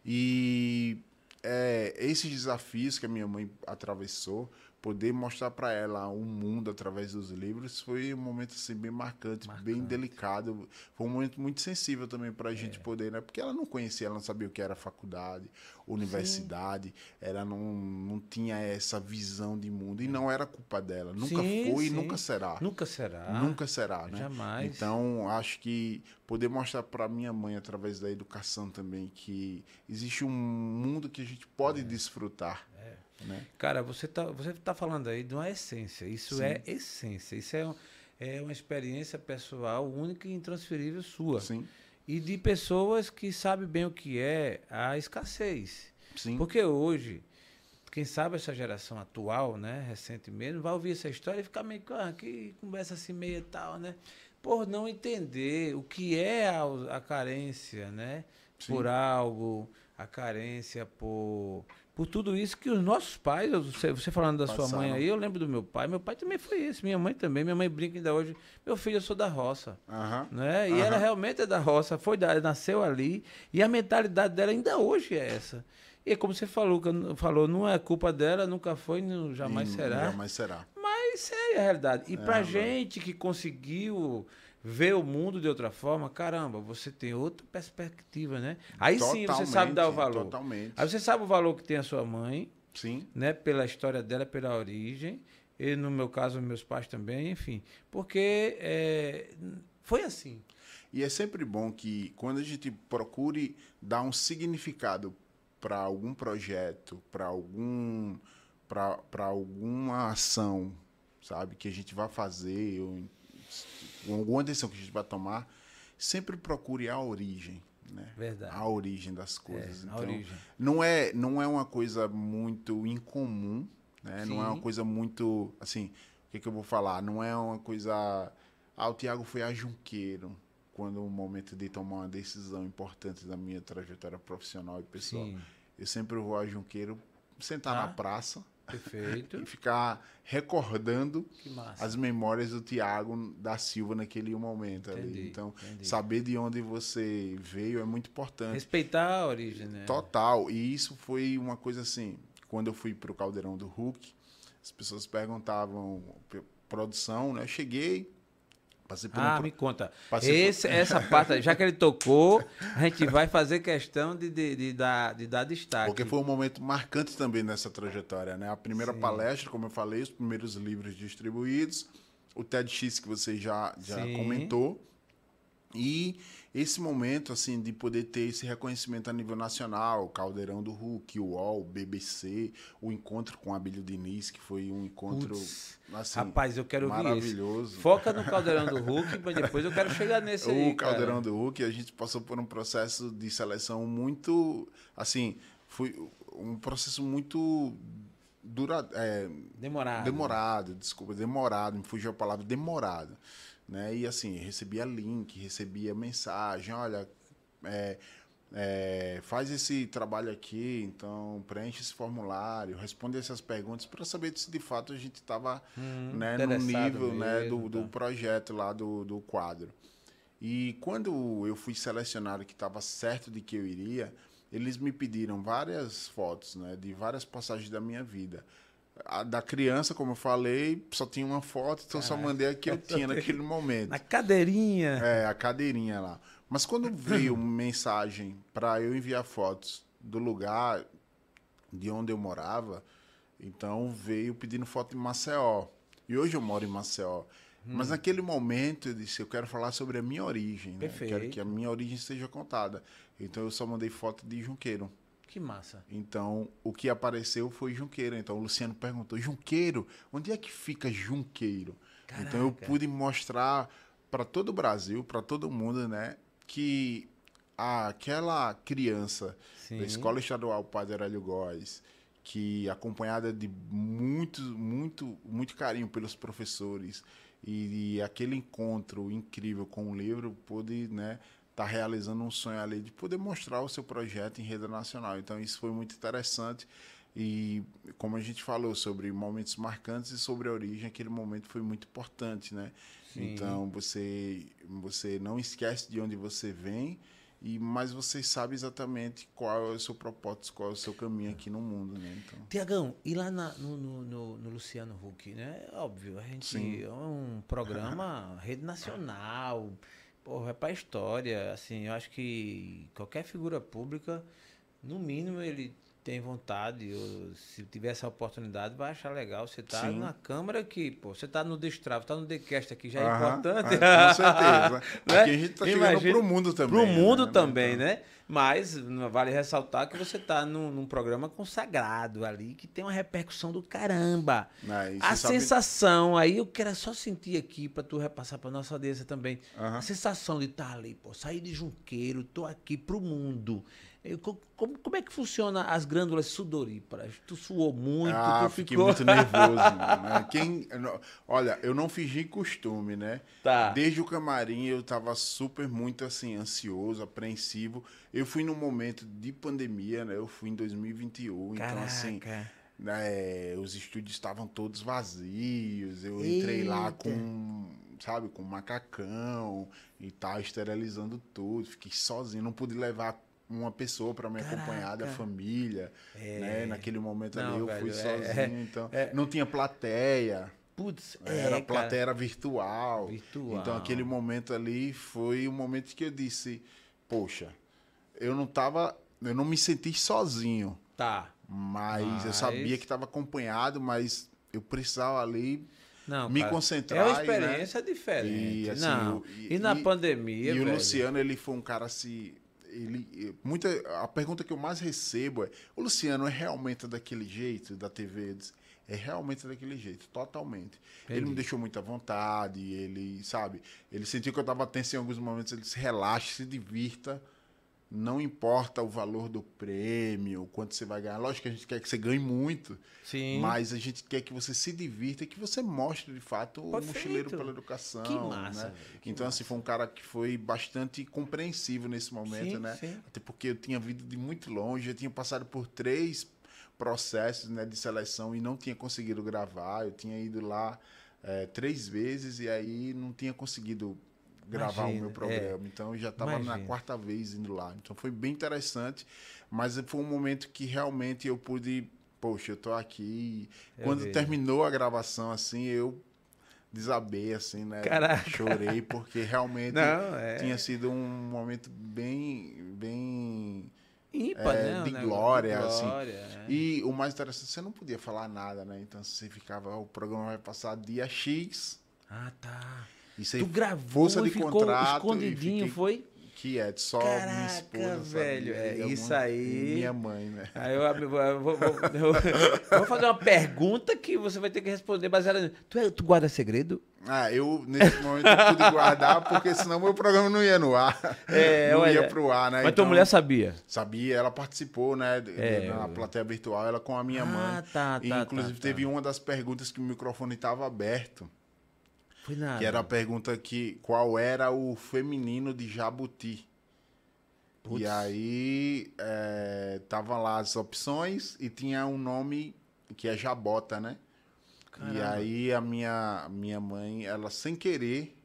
E é, esses desafios que a minha mãe atravessou, poder mostrar para ela o mundo através dos livros, foi um momento assim, bem marcante, bem Marcante. delicado. Foi um momento muito sensível também para a gente É. poder, né? Porque ela não conhecia, ela não sabia o que era faculdade, universidade, ela não, não tinha essa visão de mundo. E não era culpa dela. Nunca Sim, foi e sim. nunca será. Nunca será. Nunca será, né? Jamais. Então, acho que poder mostrar para minha mãe, através da educação também, que existe um mundo que a gente É. pode desfrutar. Né? Cara, você tá, você tá falando aí de uma essência. Isso Sim. é essência. Isso é, um- é uma experiência pessoal única e intransferível sua. Sim, E de pessoas que sabem bem o que é a escassez. sim. Porque hoje, quem sabe essa geração atual, né, recente mesmo, vai ouvir essa história e ficar meio ah, que conversa assim meio tal, né? Por não entender o que é a, a carência, né? Sim. Por algo, a carência por por tudo isso que os nossos pais, você, você falando da sua mãe Passaram. aí, eu lembro do meu pai, meu pai também foi esse, minha mãe também, minha mãe brinca ainda hoje, meu filho, eu sou da roça né? E ela realmente é da roça, foi da, nasceu ali, e a mentalidade dela ainda hoje é essa. E é como você falou, falou, não é culpa dela, nunca foi, não, jamais E será. Jamais será. Mas é a realidade. E pra É, gente que conseguiu ver o mundo de outra forma, caramba, você tem outra perspectiva, né? Aí sim você sabe dar o Totalmente, valor. Totalmente. Aí você sabe o valor que tem a sua mãe, Sim. né? Pela história dela, pela origem. E no meu caso, meus pais também, enfim. Porque é, foi assim. E é sempre bom que quando a gente procure dar um significado para algum projeto, para algum para alguma ação, sabe, que a gente vai fazer ou alguma decisão que a gente vai tomar, sempre procure a origem, né? Verdade. A origem das coisas. É, a então, origem. não é não é uma coisa muito incomum, né? Não é uma coisa muito assim, o que, que eu vou falar? Não é uma coisa ah, o Thiago foi a Junqueiro quando o momento de tomar uma decisão importante da minha trajetória profissional e pessoal. Sim, Eu sempre vou a Junqueiro sentar Tá. na praça perfeito. e ficar recordando as memórias do Tiago da Silva naquele momento ali. Entendi, Então, entendi. saber de onde você veio é muito importante. Respeitar a origem, né? Total. E isso foi uma coisa assim. Quando eu fui pro Caldeirão do Hulk, as pessoas perguntavam, produção, né? Eu cheguei, passei por um Ah, pro- me conta. Passei por- Esse, essa parte, já que ele tocou, a gente vai fazer questão de, de, de dar, de dar destaque. Porque foi um momento marcante também nessa trajetória, né? A primeira Sim. palestra, como eu falei, os primeiros livros distribuídos, o TEDx que você já, já Sim. comentou. E esse momento, assim, de poder ter esse reconhecimento a nível nacional, o Caldeirão do Hulk, o UOL, o BBC, o encontro com a Abílio Diniz, que foi um encontro, Putz, assim, Rapaz, eu quero maravilhoso. Foca no Caldeirão do Hulk, mas depois eu quero chegar nesse aí, O Caldeirão cara. do Hulk, a gente passou por um processo de seleção muito, assim, foi um processo muito dura, é, Demorado. demorado, desculpa, demorado, me fugiu a palavra demorado, né? E assim, recebia link, recebia mensagem, olha, é, é, faz esse trabalho aqui, então preenche esse formulário, responde essas perguntas para saber se de fato a gente estava Hum, né, no nível né, do, mesmo, do tá. projeto lá do, do quadro. E quando eu fui selecionado que estava certo de que eu iria, eles me pediram várias fotos né, de várias passagens da minha vida. A da criança, como eu falei, só tinha uma foto, então só Caraca. mandei a que eu tinha naquele momento. Na cadeirinha. É, a cadeirinha lá. Mas quando veio mensagem para eu enviar fotos do lugar de onde eu morava, então veio pedindo foto em Maceió. E hoje eu moro em Maceió. Mas naquele momento eu disse, eu quero falar sobre a minha origem, né? Eu Quero Perfeito. que a minha origem seja contada. Então eu só mandei foto de Junqueiro. Que massa. Então, o que apareceu foi Junqueiro. Então, o Luciano perguntou: Junqueiro, onde é que fica Junqueiro? Então, eu Caraca. pude mostrar para todo o Brasil, para todo mundo, né, que aquela criança Sim. da Escola Estadual Padre Aurélio Góes, que acompanhada de muito, muito, muito carinho pelos professores e, e aquele encontro incrível com o livro pôde, né, estar realizando um sonho ali de poder mostrar o seu projeto em rede nacional. Então isso foi muito interessante e como a gente falou sobre momentos marcantes e sobre a origem, aquele momento foi muito importante, né? Sim. Então você você não esquece de onde você vem e mas você sabe exatamente qual é o seu propósito, qual é o seu caminho aqui no mundo, né? Então, Tiagão, e lá na- no, no- no- no Luciano Huck, né? Óbvio, a gente Sim. é um programa rede nacional, porra, é pra história. Assim, eu acho que qualquer figura pública, no mínimo, ele tem vontade, ou se tiver essa oportunidade, vai achar legal. Você tá Sim. na Câmara que, pô, você tá no Destravo, tá no Decast aqui, já é Aham, importante. é, com certeza. Né? Aqui a gente tá chegando Imagina- pro mundo também. Pro mundo né? também, Então, né? Mas vale ressaltar que você tá num, num programa consagrado ali, que tem uma repercussão do caramba. e A sabe- sensação, aí eu quero só sentir aqui pra tu repassar pra nossa audiência também. Aham. A sensação de estar ali, pô, sair de Junqueiro, tô aqui pro mundo. Como, como é que funciona as glândulas sudoríparas? Tu suou muito, ah, tu fiquei ficou... muito nervoso. né? Quem, olha, eu não fingi costume, né? Tá. Desde o camarim eu tava super muito assim ansioso, apreensivo. Eu fui num momento de pandemia, né? Eu fui em 2021, então assim, Caraca. né, os estúdios estavam todos vazios. Eu entrei lá Eita. com, sabe, com macacão e tal, esterilizando tudo. Fiquei sozinho, não pude levar uma pessoa para me acompanhar da família, né? Naquele momento Não, ali eu velho, fui é- sozinho, então é- não tinha plateia. Putz, Era, é, plateia era virtual. Virtual. Então aquele momento ali foi o momento que eu disse, poxa, eu não tava, eu não me senti sozinho, Tá. mas, eu Mas- sabia que estava acompanhado, mas eu precisava ali Não, Me cara, concentrar É uma e, experiência diferente. E, assim, não. o- E, e- na pandemia, E o velho, Luciano, ele foi um cara assim. Ele, muita, a pergunta que eu mais recebo é: o Luciano é realmente daquele jeito da TV? É realmente daquele jeito, totalmente. Ele me Entendi. deixou muita vontade, ele, sabe? Ele sentiu que eu estava tenso em alguns momentos, ele disse: relaxe, se divirta. Não importa o valor do prêmio, quanto você vai ganhar. Lógico que a gente quer que você ganhe muito, Sim. mas a gente quer que você se divirta e que você mostre de fato o Perfeito. mochileiro pela educação. Que massa, né? velho, que Então, assim, foi um cara que foi bastante compreensivo nesse momento, Sim, né? sim. Até porque eu tinha vindo de muito longe, eu tinha passado por três processos né, de seleção e não tinha conseguido gravar. Eu tinha ido lá eh, três vezes e aí não tinha conseguido gravar Imagina, o meu programa. Então, eu já estava na quarta vez indo lá. Então, foi bem interessante, mas foi um momento que realmente eu pude... Poxa, eu tô aqui. Eu Quando vejo. terminou a gravação, assim, eu desabei, assim, né? Caraca. Chorei, porque realmente Não, é. tinha sido um momento bem, bem ímpar, é, né? De glória, de assim. glória, é. E o mais interessante, você não podia falar nada, né? Então você ficava, o programa vai passar dia X, Ah, tá. E você Tu gravou força e de ficou contrato escondidinho, e fiquei foi? quieto, só Caraca, minha esposa, velho, é, e isso mãe- aí- e Minha mãe, né? Aí eu, vou- eu- eu vou fazer uma pergunta que você vai ter que responder baseada. Tu, é- tu guarda segredo? Ah, eu nesse momento eu pude guardar, porque senão meu programa não ia no ar. É, não olha, ia pro ar, né? Mas tua Então, mulher sabia. Sabia, ela participou, né, É, na eu- plateia virtual, ela com a minha Ah, mãe. tá, E, tá, inclusive tá, tá. teve uma das perguntas que o microfone estava aberto, Foi nada. que era a pergunta que qual era o feminino de Jabuti. E aí é, tava lá as opções e tinha um nome que é Jabota, né? Caramba. E aí a minha, minha mãe, ela sem querer,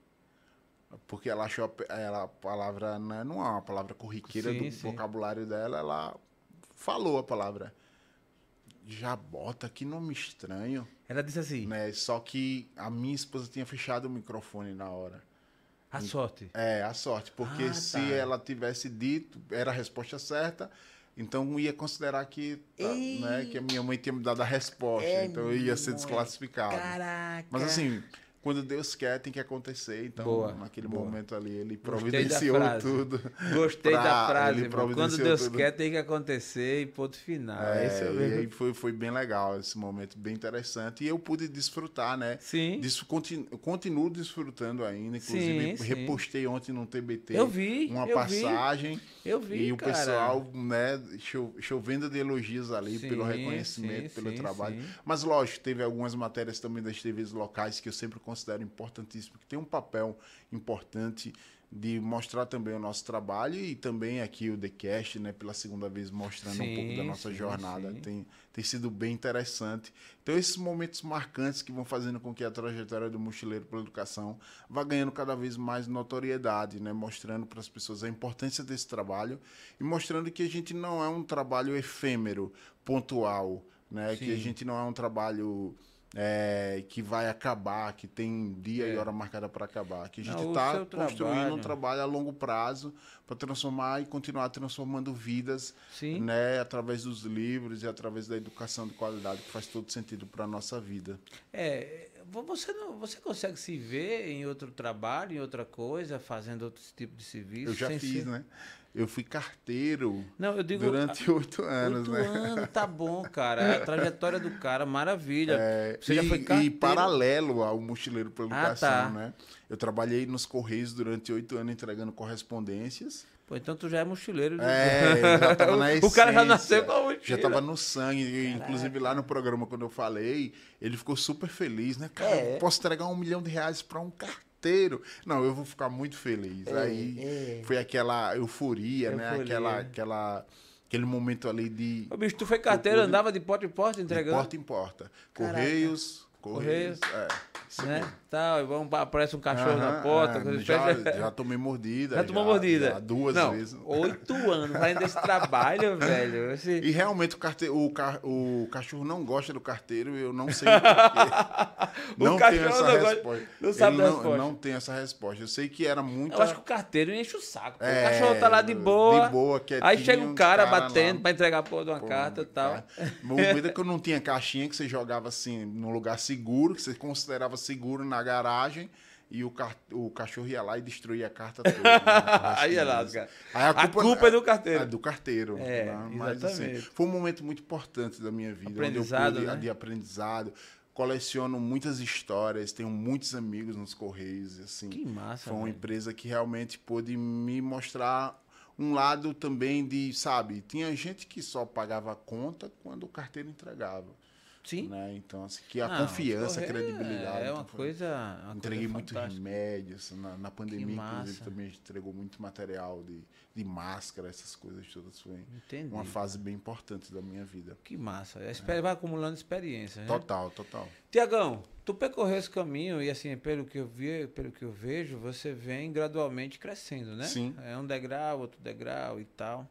porque ela achou a, ela, a palavra, né, não é uma palavra corriqueira Sim, do sim. vocabulário dela, ela falou a palavra. Jabota, que nome estranho, Ela disse assim, né? Só que a minha esposa tinha fechado o microfone na hora. a sorte. É, a sorte, porque Ah, se tá. ela tivesse dito, era a resposta certa, então ia considerar que, tá, né, que a minha mãe tinha me dado a resposta, É, então eu ia ser desclassificado. Caraca. Mas assim, quando Deus quer, tem que acontecer. Então, Boa, naquele boa. momento ali, ele Gostei providenciou frase. tudo. Gostei pra- da frase. Quando Deus tudo. quer, tem que acontecer e ponto final. É, É, e aí foi, foi bem legal esse momento, bem interessante. E eu pude desfrutar, né? Sim. Disso, continu, continuo desfrutando ainda. Inclusive, Sim, sim. repostei ontem no TBT Eu vi, uma eu vi. passagem. Eu vi, e o cara. pessoal, né, cho- chovendo de elogios ali Sim, pelo reconhecimento, sim, pelo sim, trabalho. sim. Mas, lógico, teve algumas matérias também das TVs locais que eu sempre considero importantíssimo, que tem um papel importante de mostrar também o nosso trabalho e também aqui o TheCast, né, pela segunda vez mostrando um pouco da Sim, nossa sim, jornada. sim. Tem, tem sido bem interessante. Então, esses momentos marcantes que vão fazendo com que a trajetória do Mochileiro pela Educação vá ganhando cada vez mais notoriedade, né? mostrando para as pessoas a importância desse trabalho e mostrando que a gente não é um trabalho efêmero, pontual, né? que a Sim. gente não é um trabalho é, que vai acabar, que tem dia e É. hora marcada para acabar. Que a gente está construindo trabalho- um trabalho a longo prazo para transformar e continuar transformando vidas Sim. né, através dos livros e através da educação de qualidade que faz todo sentido para a nossa vida. É, vo- você não, você consegue se ver em outro trabalho, em outra coisa, fazendo outro tipo de serviço? Eu já fiz, ser- né? Eu fui carteiro Não, eu digo durante oito anos, oito né? anos, tá bom, cara. A trajetória do cara, maravilha. É, você e, já foi e carteiro? paralelo ao Mochileiro pela Ah, Educação, tá. né? Eu trabalhei nos Correios durante oito anos entregando correspondências. Pô, então tu já é mochileiro. É, eu já tava na o cara já nasceu com a mochila. Já tava no sangue. e, Inclusive lá no programa, quando eu falei, ele ficou super feliz, né? Cara, É. posso entregar um milhão de reais para um carteiro. Não, eu vou ficar muito feliz. Aí é. foi aquela euforia, né? Euforia. Aquela, aquela, aquele momento ali de, Ô, bicho, tu foi carteiro, andava de porta em porta de entregando. porta em porta. Correios, Correios. É, isso né? mesmo. Tal, e vamos, aparece um cachorro na porta. é, já, fecha- já tomei mordida. Já tomou mordida? já duas Não, vezes. Oito anos fazendo esse trabalho, velho. Esse... E realmente o, carte... o, ca- o cachorro não gosta do carteiro, eu não sei porquê. O não cachorro tenho essa não gosta- resposta. não sabe não, resposta. não tem essa resposta. Eu sei que era muito. Eu acho que o carteiro enche o saco. É, o cachorro tá lá de boa. de boa, aí quietinho, chega um cara cara batendo lá. pra entregar a porra de uma Pô, carta e tal. cara, que eu não tinha caixinha que você jogava assim num lugar seguro, que você considerava seguro na garagem. E o, car... o cachorro ia lá e destruía a carta toda. né, Aí é lasca. Aí A culpa é do carteiro. É do carteiro. É, né? Mas, assim, foi um momento muito importante da minha vida. Aprendizado, pude, né? de aprendizado. Coleciono muitas histórias, tenho muitos amigos nos Correios. Assim, Que massa, Foi uma velho. empresa que realmente pôde me mostrar um lado também de, sabe, tinha gente que só pagava a conta quando o carteiro entregava. Sim. Né? Então, assim, que a Não, confiança, a credibilidade. É então uma foi- coisa. uma Entreguei coisa muitos remédios. Na, na pandemia, inclusive, também entregou muito material de, de máscara, essas coisas todas. Foi Entendi. uma fase bem importante da minha vida. Que massa. Esper- Vai acumulando experiência. Né? Total, total. Tiagão, tu percorreu esse caminho e assim, pelo que eu vi, pelo que eu vejo, você vem gradualmente crescendo, né? Sim. É um degrau, outro degrau e tal.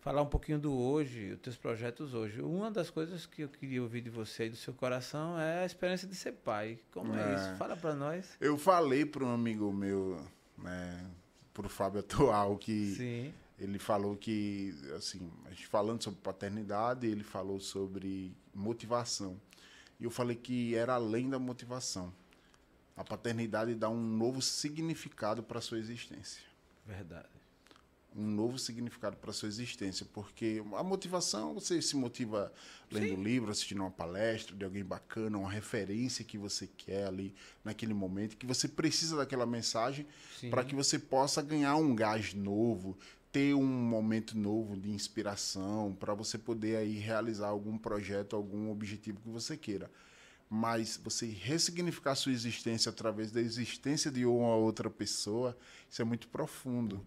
Falar um pouquinho do hoje, os teus projetos hoje. Uma das coisas que eu queria ouvir de você e do seu coração é a experiência de ser pai. Como é, É. isso? Fala pra nós. Eu falei para um amigo meu, né, pro Fábio Atual, que Sim. ele falou que, assim, a gente falando sobre paternidade, ele falou sobre motivação. E eu falei que era além da motivação. A paternidade dá um novo significado para sua existência. Verdade. Um novo significado para sua existência, porque a motivação, você se motiva lendo livro, assistindo uma palestra de alguém bacana, uma referência que você quer ali naquele momento, que você precisa daquela mensagem Sim. para que você possa ganhar um gás novo, ter um momento novo de inspiração, para você poder aí realizar algum projeto, algum objetivo que você queira. Mas você ressignificar sua existência através da existência de uma outra pessoa, isso é muito profundo.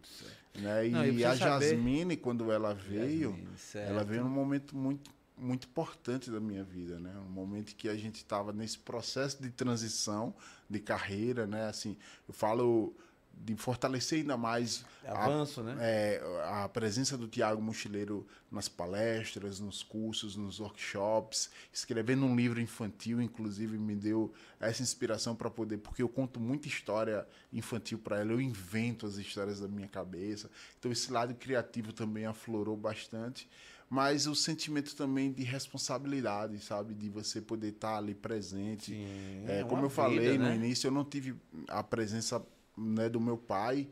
Né? Não, e a Jasmine, quando ela veio, Jasmine, ela veio num momento muito muito importante da minha vida, né? Um momento que a gente estava nesse processo de transição de carreira, né? Assim, eu falo de fortalecer ainda mais avanço, a, né? É, a presença do Tiago Mochileiro nas palestras, nos cursos, nos workshops, escrevendo um livro infantil, inclusive me deu essa inspiração para poder, porque eu conto muita história infantil para ela, eu invento as histórias da minha cabeça. Então esse lado criativo também aflorou bastante mas o sentimento também de responsabilidade, sabe? De você poder estar ali presente. Sim, é, como eu vida, falei né? no início, eu não tive a presença né, do meu pai.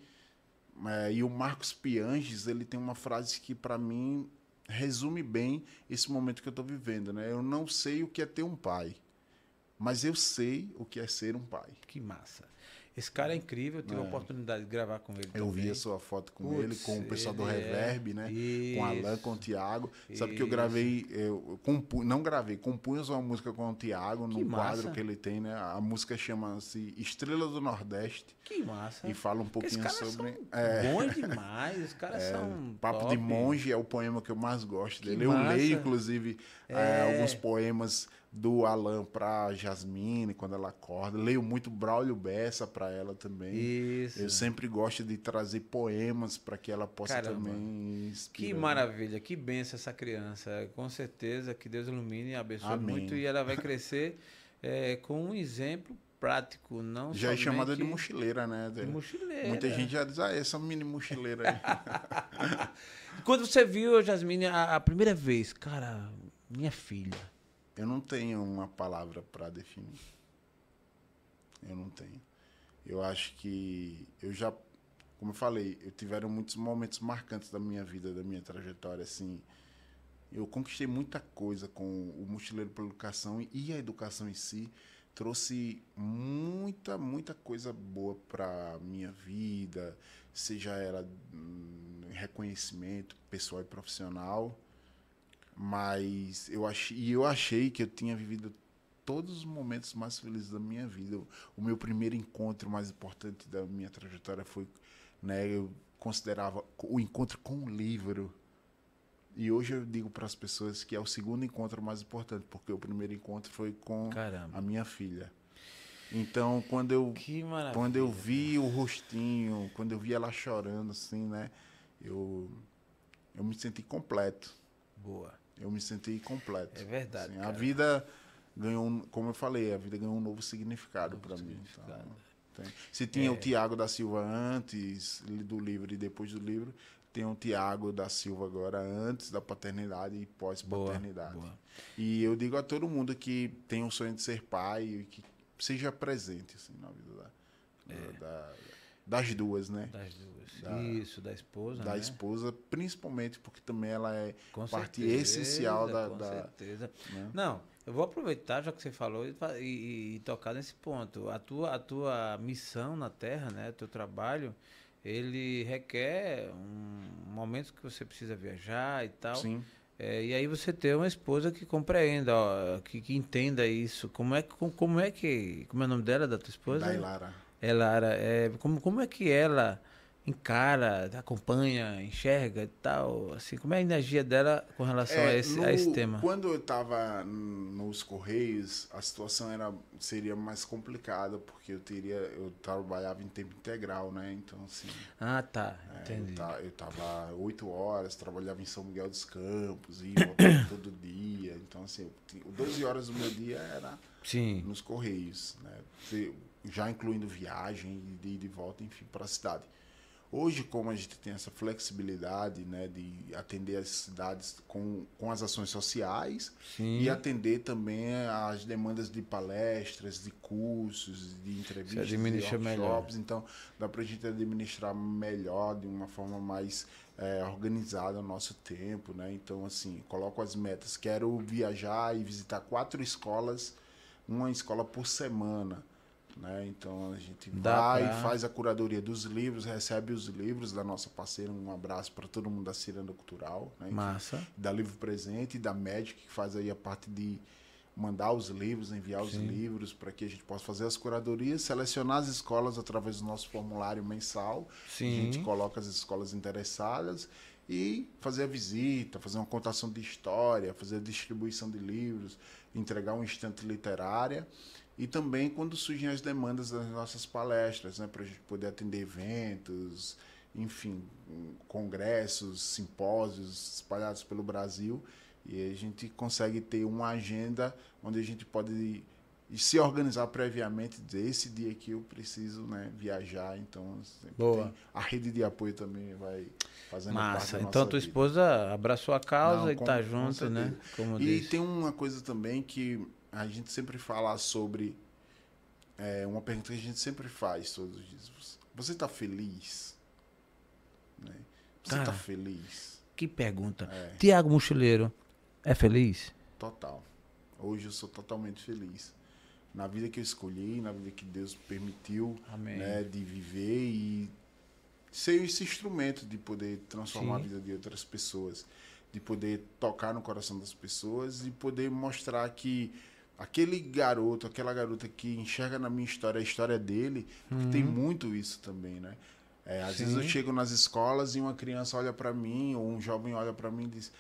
É, e o Marcos Pianges, ele tem uma frase que para mim resume bem esse momento que eu estou vivendo, né? Eu não sei o que é ter um pai, mas eu sei o que é ser um pai. Que massa. Esse cara é incrível, eu tive é. a oportunidade de gravar com ele. Eu também. vi a sua foto com Puts, ele, com o pessoal do Reverb, é... né? Isso. Com Alan, com o Thiago. Isso. Sabe que eu gravei, eu compu, não gravei, compus uma música com o Thiago num quadro que ele tem, né? A música chama-se Estrela do Nordeste. Que massa. E fala um pouquinho sobre. São é, bons demais, os caras é, são. Papo top. de Monge é o poema que eu mais gosto dele. eu leio, inclusive, é. alguns poemas do Alan para Jasmine quando ela acorda. Leio muito Braulio Bessa para ela também. Isso. Eu sempre gosto de trazer poemas para que ela possa Caramba. também inspirar. Que maravilha, que benção essa criança. Com certeza que Deus ilumine e abençoe Amém. muito e ela vai crescer é, com um exemplo prático, não Já é chamada de mochileira, né? De mochileira. Muita gente já diz, ah, essa mini mochileira aí. Quando você viu, Jasmine, a, a primeira vez, cara, minha filha, eu não tenho uma palavra para definir. Eu não tenho. Eu acho que eu já, como eu falei, eu tiveram muitos momentos marcantes da minha vida, da minha trajetória, assim. Eu conquistei muita coisa com o Mochileiro pela Educação e a educação em si trouxe muita, muita coisa boa para minha vida, seja ela hum, reconhecimento pessoal e profissional mas eu achei, e eu achei que eu tinha vivido todos os momentos mais felizes da minha vida. O meu primeiro encontro mais importante da minha trajetória foi, né, eu considerava o encontro com o livro. E hoje eu digo para as pessoas que é o segundo encontro mais importante, porque o primeiro encontro foi com Caramba. a minha filha. Então, quando eu quando eu vi o rostinho, quando eu vi ela chorando assim, né, eu eu me senti completo. Boa eu me senti completo. É verdade. Assim, a vida ganhou, como eu falei, a vida ganhou um novo significado para mim. Então, se tinha é. o Tiago da Silva antes do livro e depois do livro, tem o Tiago da Silva agora antes da paternidade e pós-paternidade. E eu digo a todo mundo que tem o sonho de ser pai e que seja presente assim, na vida da, é. da das duas, né? Das duas. Da, Isso, da esposa. Da né? esposa, principalmente porque também ela é com parte certeza, essencial da. Com da, certeza. Né? Não, eu vou aproveitar, já que você falou, e, e, e, tocar nesse ponto. A tua, a tua missão na Terra, né? O teu trabalho, ele requer um momento que você precisa viajar e tal. Sim. É, e aí você ter uma esposa que compreenda, ó, que, que entenda isso. Como é, como, como é que. Como é o nome dela, da tua esposa? Dailara. Ela é, como, como é que ela encara, acompanha, enxerga e tal? Assim, como é a energia dela com relação é, a, esse, no, a esse tema? Quando eu estava nos Correios, a situação era, seria mais complicada, porque eu teria, eu trabalhava em tempo integral, né? Então, assim... Ah, tá. É, Entendi. Eu estava oito horas, trabalhava em São Miguel dos Campos, ia voltava todo dia. Então, assim, 12 horas do meu dia era Sim. nos Correios, né? Já incluindo viagem de ida e volta, enfim, para a cidade. Hoje, como a gente tem essa flexibilidade né, de atender as cidades com, com as ações sociais Sim. e atender também as demandas de palestras, de cursos, de entrevistas, de workshops, melhor. então dá para a gente administrar melhor, de uma forma mais é, organizada o nosso tempo. Né? Então, assim, coloco as metas. Quero viajar e visitar quatro escolas, uma escola por semana. Né? Então a gente Dá vai, pra... faz a curadoria dos livros, recebe os livros da nossa parceira. Um abraço para todo mundo da Ciranda Cultural. Né? Massa. Da Livro Presente e da Magic, que faz aí a parte de mandar os livros, enviar os Sim. livros para que a gente possa fazer as curadorias, selecionar as escolas através do nosso formulário mensal. Sim. A gente coloca as escolas interessadas e fazer a visita, fazer uma contação de história, fazer a distribuição de livros, entregar uma estante literária e também quando surgem as demandas das nossas palestras, né, para a gente poder atender eventos, enfim, congressos, simpósios espalhados pelo Brasil e a gente consegue ter uma agenda onde a gente pode se organizar previamente dizer esse dia aqui eu preciso né, viajar então tem- a rede de apoio também vai fazendo Massa. parte da Então tua vida. esposa abraçou a causa Não, e tá com junto, né? Como E tem uma coisa também que a gente sempre fala sobre. É uma pergunta que a gente sempre faz todos os dias. Você está feliz? Né? Você está feliz? Que pergunta. É, Tiago Mochileiro é feliz? total. Hoje eu sou totalmente feliz. Na vida que eu escolhi, na vida que Deus permitiu né, de viver e ser esse instrumento de poder transformar Sim. a vida de outras pessoas, de poder tocar no coração das pessoas e poder mostrar que aquele garoto, aquela garota que enxerga na minha história a história dele, porque tem muito isso também, né? É, às vezes eu Uhum. Sim. chego nas escolas e uma criança olha para mim ou um jovem olha para mim e diz: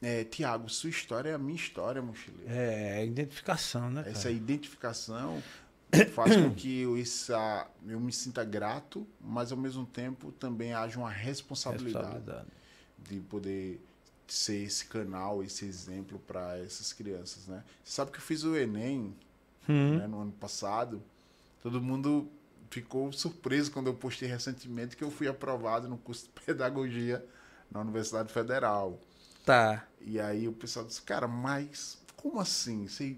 é, Tiago, sua história é a minha história, mochileiro. É, identificação, né? Cara? Essa identificação faz com que eu, essa, eu me sinta grato, mas ao mesmo tempo também haja uma responsabilidade, Responsabilidade. de poder ser esse canal, esse exemplo para essas crianças, né? Você sabe que eu fiz o Enem Hum. né, no ano passado, todo mundo ficou surpreso quando eu postei recentemente que eu fui aprovado no curso de pedagogia na Universidade Federal. Tá. E aí o pessoal disse, cara, mas como assim? Você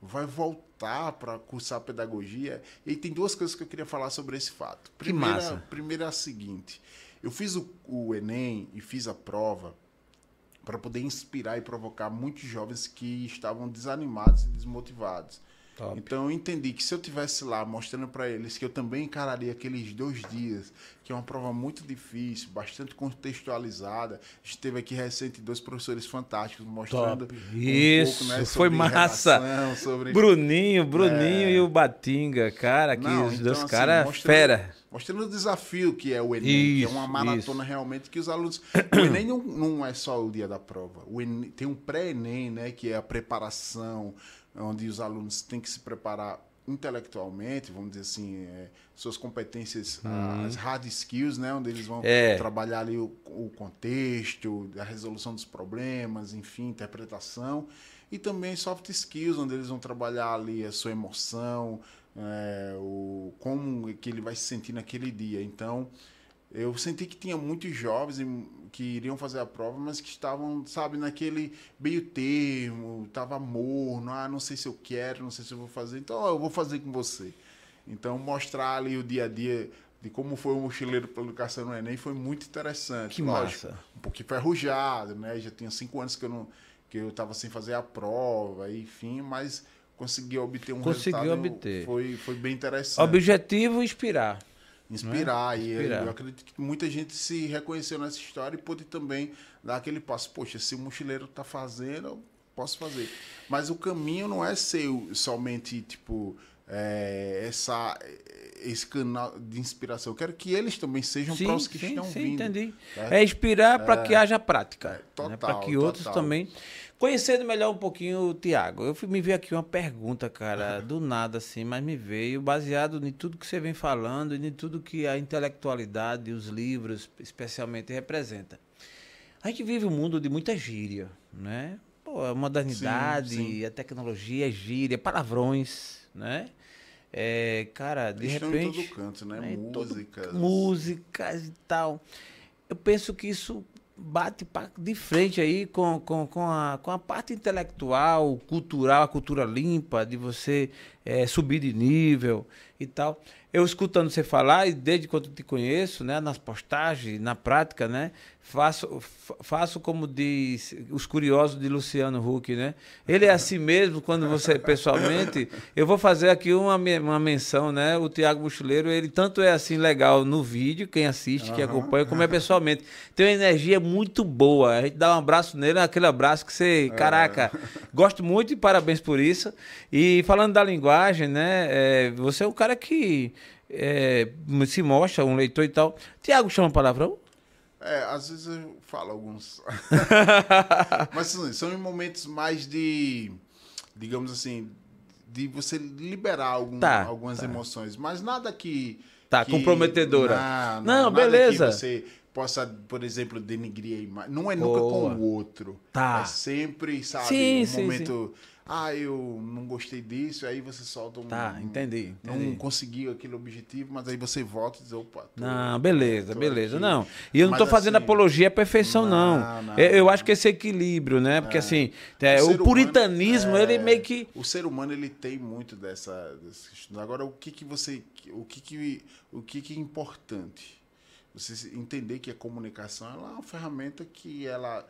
vai voltar para cursar pedagogia? E tem duas coisas que eu queria falar sobre esse fato. Que massa. Primeira é a seguinte: eu fiz o, o Enem e fiz a prova para poder inspirar e provocar muitos jovens que estavam desanimados e desmotivados. Top. Então eu entendi que se eu tivesse lá mostrando para eles que eu também encararia aqueles dois dias, que é uma prova muito difícil, bastante contextualizada. A gente teve aqui recente dois professores fantásticos mostrando Top. um Isso, pouco, né, foi massa. redação, sobre Bruninho, Bruninho É. e o Batinga, cara, que Não, os então, dois assim, caras mostrando- fera. mostrando o desafio que é o Enem, que é Isso, uma maratona realmente que os alunos. O Enem não, não é só o dia da prova. O Enem, tem um pré-Enem, né, que é a preparação, onde os alunos têm que se preparar intelectualmente, vamos dizer assim, é, suas competências, ah, as hard skills, né, onde eles vão É. trabalhar ali o, o contexto, a resolução dos problemas, enfim, interpretação, e também soft skills, onde eles vão trabalhar ali a sua emoção, é, o, como que ele vai se sentir naquele dia. Então, eu senti que tinha muitos jovens que iriam fazer a prova, mas que estavam, sabe, naquele meio termo, tava morno, ah, não sei se eu quero, não sei se eu vou fazer, então ó, eu vou fazer com você. Então, mostrar ali o dia a dia de como foi o mochileiro pela educação no Enem foi muito interessante. Que Lógico, massa. um pouquinho ferrujado, né? Já tinha cinco anos que eu não que eu estava sem fazer a prova, enfim, mas consegui obter um Conseguiu resultado. obter. Foi, foi bem interessante. Objetivo inspirar. Inspirar. E eu- Inspirar. eu acredito que muita gente se reconheceu nessa história e pôde também dar aquele passo. Poxa, se o mochileiro está fazendo, eu posso fazer. Mas o caminho não é ser somente, tipo, é, essa, esse canal de inspiração. Eu quero que eles também sejam para os que estão sim, vindo. entendi. certo? É inspirar para que haja prática. É, total, né? Para que outros total. também. Conhecendo melhor um pouquinho o Tiago, eu me veio aqui uma pergunta, cara, do nada assim, mas me veio baseado em tudo que você vem falando e em tudo que a intelectualidade e os livros, especialmente, representa. A gente vive um mundo de muita gíria, né? Pô, a modernidade, Sim, sim. a tecnologia, gíria, palavrões, né? É, cara, de Estão repente em todo canto, né? né, em todo- Músicas. músicas e tal. Eu penso que isso bate de frente aí com, com, com, a, com a parte intelectual, cultural, a cultura limpa, de você eh, subir de nível e tal. eu escutando você falar, e desde quando te conheço, né, nas postagens, na prática, né, faço, faço como diz os curiosos de Luciano Huck, né? Ele é assim mesmo, quando você, pessoalmente, eu vou fazer aqui uma, uma menção, né? O Tiago Mochileiro, ele tanto é assim legal no vídeo, quem assiste, uhum. quem acompanha, como é pessoalmente. Tem uma energia muito boa, a gente dá um abraço nele, aquele abraço que você, é. caraca, gosto muito e parabéns por isso. E falando da linguagem, né, é, você é um cara que é, se mostra um leitor e tal. Tiago chama palavrão? É, às vezes eu falo alguns. Mas assim, são em momentos mais de, digamos assim, de você liberar algum, tá, algumas tá. emoções. Mas nada que. Tá, que, comprometedora. Não, não, não beleza. Que você possa, por exemplo, denigrir a imagem. Não é nunca Boa. com o outro. Tá. É sempre, sabe, sim, um sim, momento. Sim ah, eu não gostei disso, aí você solta um. Tá, entendi. entendi. Não conseguiu aquele objetivo, mas aí você volta e diz, opa. Tô, não, beleza, beleza. Aqui. Não. E eu não estou fazendo assim, apologia à perfeição, não. não. não eu, eu, acho que esse equilíbrio, né? Porque é. assim, é, o, o puritanismo, humano, é, ele meio que. O ser humano, ele tem muito dessa. dessa Agora, o que, que você. O que, que, o que, que é importante? Você entender que a comunicação ela é uma ferramenta que ela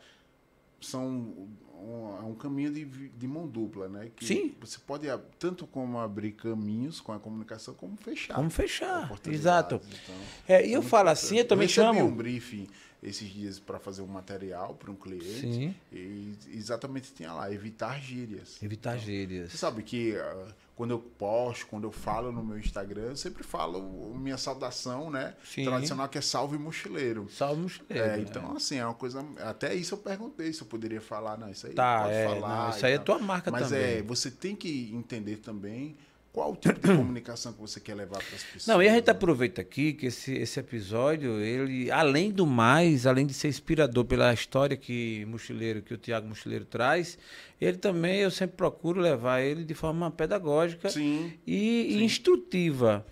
são um, é um caminho de, de mão dupla, né? Que Sim. Você pode tanto como abrir caminhos com a comunicação, como fechar. Como fechar, exato. Então, é, e eu falo assim, eu também eu chamo... um briefing esses dias para fazer um material para um cliente. Sim. E exatamente tinha lá, evitar gírias. Evitar então, gírias. Você sabe que uh, quando eu posto, quando eu falo no meu Instagram, eu sempre falo minha saudação, né? Sim. Tradicional que é salve mochileiro. Salve mochileiro. É, então, assim, é uma coisa. Até isso eu perguntei se eu poderia falar. Não, isso aí tá, pode é, falar. Não, isso aí é tua marca Mas também. Mas é, você tem que entender também qual o tipo de comunicação que você quer levar para as pessoas? Não, e a gente aproveita aqui que esse, esse episódio, ele, além do mais, além de ser inspirador pela história que Mochileiro, que o Tiago Mochileiro traz, ele também, eu sempre procuro levar ele de forma pedagógica sim, e, sim. e instrutiva.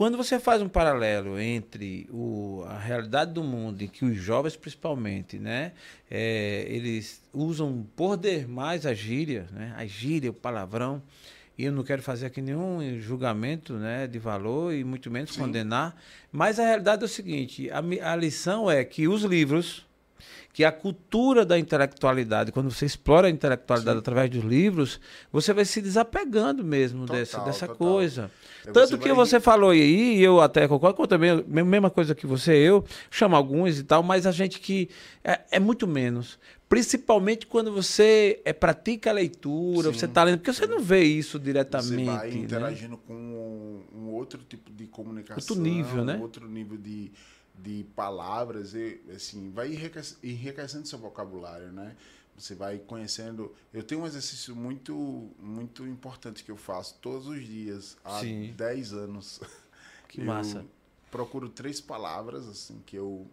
Quando você faz um paralelo entre o, a realidade do mundo, em que os jovens, principalmente, né, é, eles usam por demais a gíria, né, a gíria, o palavrão, e eu não quero fazer aqui nenhum julgamento né, de valor e muito menos Sim. condenar, mas a realidade é o seguinte: a, a lição é que os livros, que a cultura da intelectualidade, quando você explora a intelectualidade Sim. através dos livros, você vai se desapegando mesmo total, dessa, dessa total. coisa. Tanto que vai... você falou aí, e eu até concordo com também, mesma coisa que você, eu chamo alguns e tal, mas a gente que é, é muito menos. Principalmente quando você é, pratica a leitura, Sim. você está lendo, porque você não vê isso diretamente. Você vai né? interagindo com um, um, outro tipo de comunicação. Outro nível, né? Outro nível de, de palavras, e, assim, vai enriquecendo seu vocabulário, né? Você vai conhecendo. Eu tenho um exercício muito, muito importante que eu faço todos os dias, há Sim. 10 anos. Que massa. Procuro três palavras, assim, que eu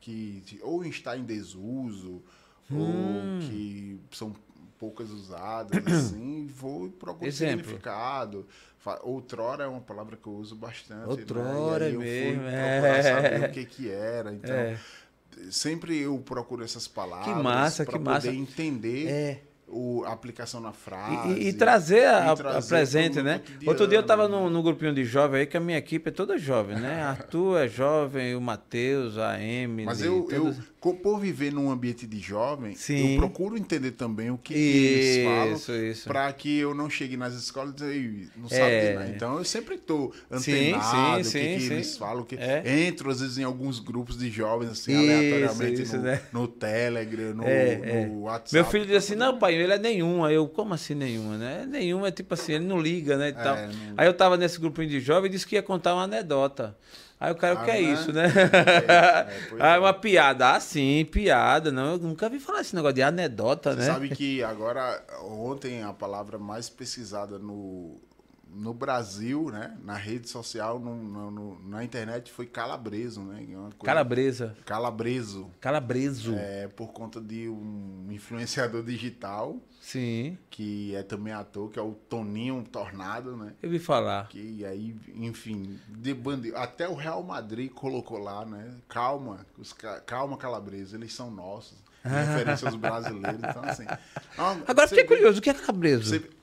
que ou está em desuso hum. ou que são poucas usadas, assim, vou procurar Exemplo. significado. Outrora é uma palavra que eu uso bastante. Né? Outrora né? eu mesmo, fui é. saber o que que era. Então, é. sempre eu procuro essas palavras para poder massa. entender é o, a aplicação na frase. E, e trazer a, trazer a presente, né? Outro dia eu estava no, no grupinho de jovem aí, que a minha equipe é toda jovem, né? Arthur é jovem, o Matheus, a Emily. Mas eu, todos... eu, por viver num ambiente de jovem, Sim. eu procuro entender também o que, eles falam para que eu não chegue nas escolas e não é. sabe nada. Então eu sempre estou antenado, sim, sim, o que, que eles falam, que é. entro às vezes em alguns grupos de jovens assim isso, aleatoriamente isso, no, né? no Telegram, no, é, no WhatsApp. Meu filho diz assim: "Não, pai, ele é nenhuma". Eu: "Como assim nenhuma, né? Nenhuma é tipo assim, ele não liga, né, e tal". Não... Aí eu tava nesse grupinho de jovens e disse que ia contar uma anedota. Aí o cara, ah, o que é né? isso, né? É, é, é, uma piada. Ah, sim, piada. Não, eu nunca vi falar esse negócio de anedota, Você né? sabe que agora, ontem, a palavra mais pesquisada no, no Brasil, né? Na rede social, no, no, na internet, foi calabreso, né? Coisa... Calabresa. Calabreso. Calabreso. É, por conta de um influenciador digital Sim. Que é também ator, que é o Toninho Tornado, né? Eu vi falar. Que aí, enfim, de bande... até o Real Madrid colocou lá, né? Calma, os calma Calabresa, eles são nossos. Referência aos brasileiros. Então, assim. Agora fiquei curioso, o que é Calabreso? Você...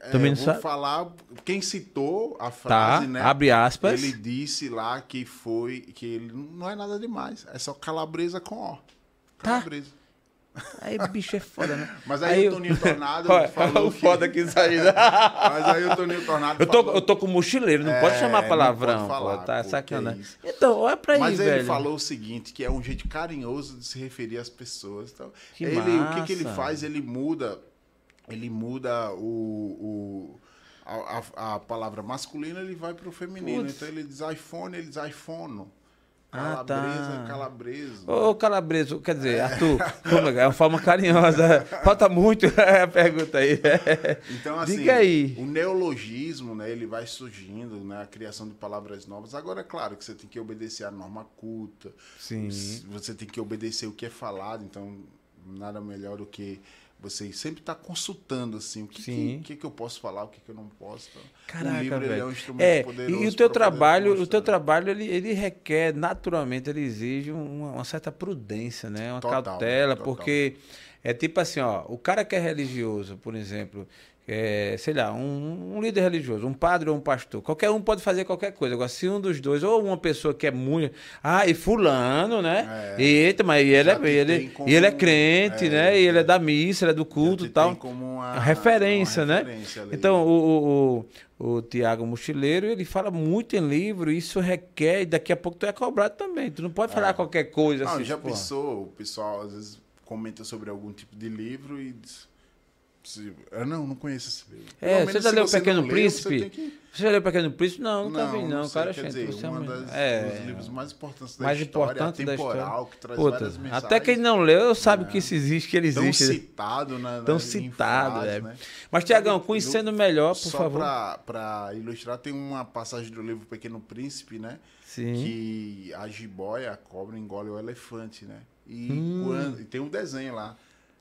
é, Também não vou sabe? falar quem citou a Tá, frase, né? abre aspas. Ele disse lá que foi que ele não é nada demais, é só calabresa com ó. Tá. Calabresa. Aí bicho é foda, né? Mas aí, eu- o Toninho Tornado Olha, falou o que... foda que isso aí. né? Mas aí o Toninho Tornado Eu tô, falou... eu tô com mochileiro, não É, pode chamar não palavrão, pode falar, pô, tá pô, que sacanagem. é isso. então, olha pra aí, Mas ele velho. falou o seguinte, que é um jeito carinhoso de se referir às pessoas. Então, Que ele, o que, que ele massa. faz? Ele muda, ele muda o, o- a, a- a palavra masculina, ele vai para o feminino. Putz. Então ele diz iPhone, ele diz iPhone. Ah, Calabresa, tá. calabreso. Ô, Calabreso, quer dizer, Arthur, como é? é uma forma carinhosa. Falta muito a pergunta aí. Então, assim, Diga aí. o neologismo, né, ele vai surgindo, né, a criação de palavras novas. Agora, é claro que você tem que obedecer a norma culta, Sim. você tem que obedecer o que é falado, então nada melhor do que você sempre estar consultando assim, o que, que, que, que eu posso falar, o que, que eu não posso. Então, Caraca, o livro ele é velho. um instrumento É, poderoso. e o teu trabalho, o teu trabalho ele, ele requer naturalmente, ele exige uma, uma certa prudência, né? Uma Total, cautela, total. porque é tipo assim, ó, o cara que é religioso, por exemplo, é, sei lá, um, um líder religioso, um padre ou um pastor, qualquer um pode fazer qualquer coisa. Agora, se um dos dois, ou uma pessoa que é muito. Ah, e fulano, né? É. Eita, mas ele é, ele, e ele é crente, é, né? E ele é da missa, ele é do culto e tal. tem como uma, A referência, uma né? referência ali. Então, o, o, o, o Tiago Mochileiro, ele fala muito em livro, isso requer, e daqui a pouco tu é cobrado também. Tu não pode falar qualquer coisa Não, assim. já pensou, o pessoal às vezes comenta sobre algum tipo de livro e diz. Se- Ah, não, não conheço esse livro. É, você já leu O Pequeno não leu, Príncipe? você que- Você já leu Pequeno Príncipe? Não, nunca vi, não. sei, cara, quer gente, dizer, é um- das, é, dos livros mais importantes da mais história, importante da atemporal, história. que traz Puta, várias mensagens. até quem não leu sabe que isso existe, que ele tão existe. né? citado na, Tão na- citado, frases, é. né? Mas, Tiagão, conhecendo do- melhor, por Só favor. para ilustrar, tem uma passagem do livro Pequeno Príncipe, né? Sim. Que a jiboia, a cobra, engole o elefante, né? E, Hum. quando, e tem um desenho lá.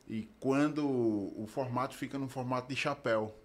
E quando o formato fica no formato de chapéu.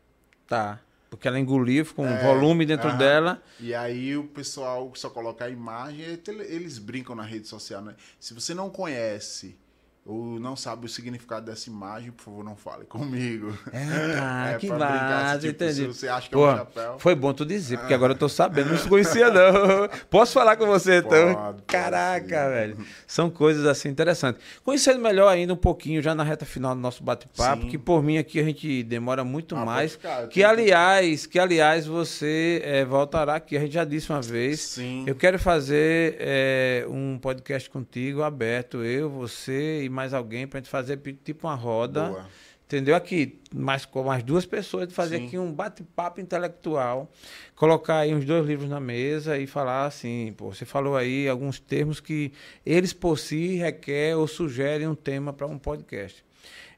Tá. Porque ela engoliu, ficou um É, volume dentro aham. dela. E aí o pessoal só coloca a imagem, e eles brincam na rede social, né? Se você não conhece ou não sabe o significado dessa imagem, por favor, não fale comigo. É, tá, É, que assim, tipo, entendi. se você acha que é um Pô, chapéu. Foi bom tu dizer, porque agora eu tô sabendo, não conhecia não. Posso falar com você então? Pode, Caraca, velho. São coisas assim interessantes. Conhecendo melhor ainda um pouquinho, já na reta final do nosso bate-papo, que por mim aqui a gente demora muito Ah, mais. ficar, Que aliás, que aliás você eh, voltará aqui, a gente já disse uma vez. Sim. Eu quero fazer eh, um podcast contigo, aberto, eu, você e mais alguém, pra gente fazer tipo uma roda. Boa. Entendeu? Aqui, mais com mais duas pessoas, de fazer Sim. aqui um bate-papo intelectual, colocar aí uns dois livros na mesa e falar assim, pô, você falou aí alguns termos que eles por si requer ou sugerem um tema para um podcast.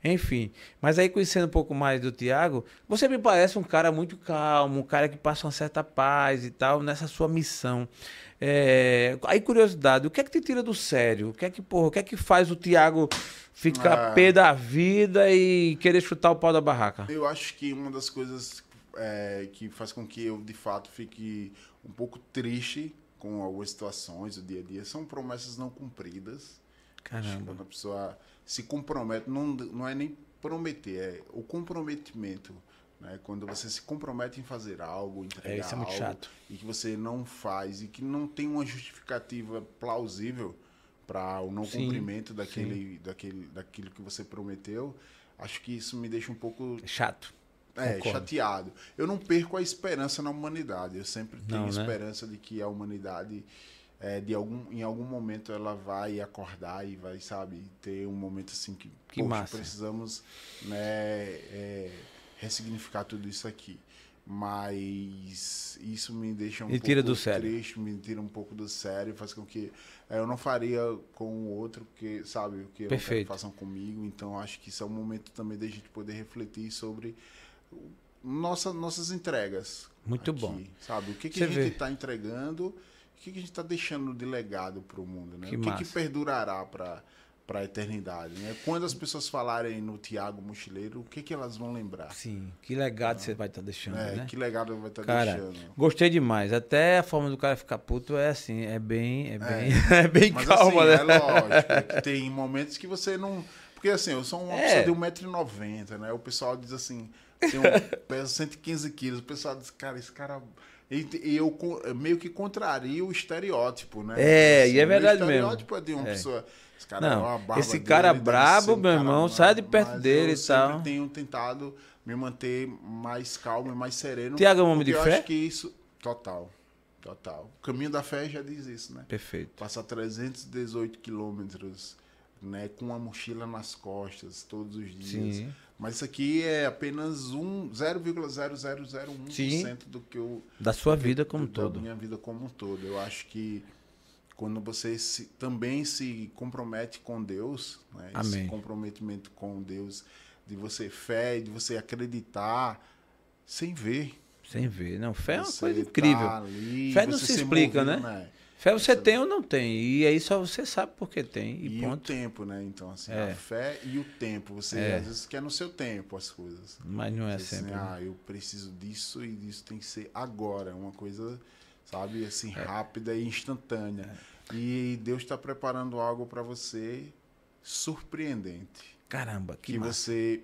Enfim, mas aí conhecendo um pouco mais do Tiago, você me parece um cara muito calmo, um cara que passa uma certa paz e tal nessa sua missão. É, aí curiosidade, o que é que te tira do sério? O que é que, porra, o que é que faz o Tiago ficar Ah. pé da vida e querer chutar o pau da barraca? Eu acho que uma das coisas é, que faz com que eu, de fato, fique um pouco triste com algumas situações do dia a dia são promessas não cumpridas. Caramba. Quando a pessoa se compromete, não, não é nem prometer, é o comprometimento. Né? Quando você se compromete em fazer algo, entregar É, isso é muito algo, chato. e que você não faz e que não tem uma justificativa plausível para o não Sim, cumprimento daquele, daquele, daquilo que você prometeu, acho que isso me deixa um pouco Chato. é, Concordo. chateado. Eu não perco a esperança na humanidade. Eu sempre tenho Não, né? esperança de que a humanidade, é, de algum, em algum momento, ela vai acordar e vai, sabe, ter um momento assim que, Que poxa, precisamos né, é, ressignificar tudo isso aqui. Mas isso me deixa um E pouco tira do sério. triste, me tira um pouco do sério, faz com que é, eu não faria com o outro, que sabe, o que Perfeito. façam comigo. Então acho que isso é um momento também da gente poder refletir sobre nossa, nossas entregas. Muito aqui, bom. Sabe? O que, que Você a gente está entregando, o que, que a gente está deixando de legado para o mundo, né? Que o que, que perdurará para para a eternidade, né? Quando as pessoas falarem no Tiago Mochileiro, o que, que elas vão lembrar? Sim, que legado você vai estar deixando, É, né? Que legado vai estar Cara, deixando? gostei demais. Até a forma do cara ficar puto é assim, é bem, é bem, é, bem Mas calma, assim, né? é lógico é que tem momentos que você não... Porque assim, eu sou uma É. pessoa de 1,90m, né? O pessoal diz assim, Tem um, pesa 115 quilos. O pessoal diz, cara, esse cara. E, eu meio que contrario o estereótipo, né? É, e é o verdade mesmo. estereótipo é de uma É. pessoa. Esse cara é uma Não, barba esse dele, cara deve brabo, um meu irmão, sai de perto dele eu e tal. sempre tenho tentado me manter mais calmo e mais sereno. Tiago é um homem de eu fé? acho que isso. Total. Total. O caminho da fé já diz isso, né? Perfeito. Passar 318 quilômetros, né, com uma mochila nas costas todos os dias. Sim. Mas isso aqui é apenas um 0,0001% Sim. do que eu Da sua vida como da todo. minha vida como um todo. Eu acho que quando você se- também se compromete com Deus, né, esse Amém. comprometimento com Deus, de você fé, de você acreditar sem ver. Sem ver. Não, fé é uma Você coisa incrível. tá ali, Fé não você se explica, movido, né? Fé você tem ou não tem. E aí só você sabe porque tem. E, E, o ponto. tempo, né? Então, assim, É. a fé e o tempo. Você É. às vezes quer no seu tempo as coisas. Mas não é Assim, sempre. né? ah, eu preciso disso e disso tem que ser agora. É uma coisa, sabe, assim, É. rápida e instantânea. E Deus está preparando algo para você surpreendente. Caramba, que, Que, massa. você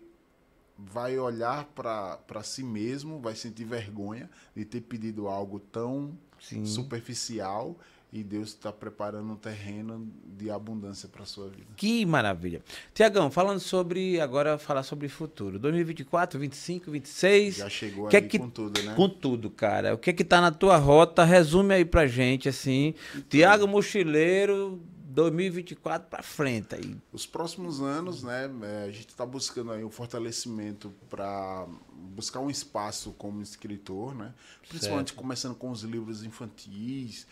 vai olhar para si mesmo, vai sentir vergonha de ter pedido algo tão Sim. superficial e Deus está preparando um terreno de abundância para sua vida. Que maravilha. Tiagão, falando sobre. Agora falar sobre futuro. 2024, 25, 26. Já chegou Que é que- com tudo, né? Com tudo, cara. O que é que tá na tua rota? Resume aí pra gente, assim. Tiago Mochileiro, 2024 pra frente aí. Os próximos anos, né, é, a gente está buscando aí um fortalecimento para buscar um espaço como escritor, né? Principalmente começando com os livros infantis,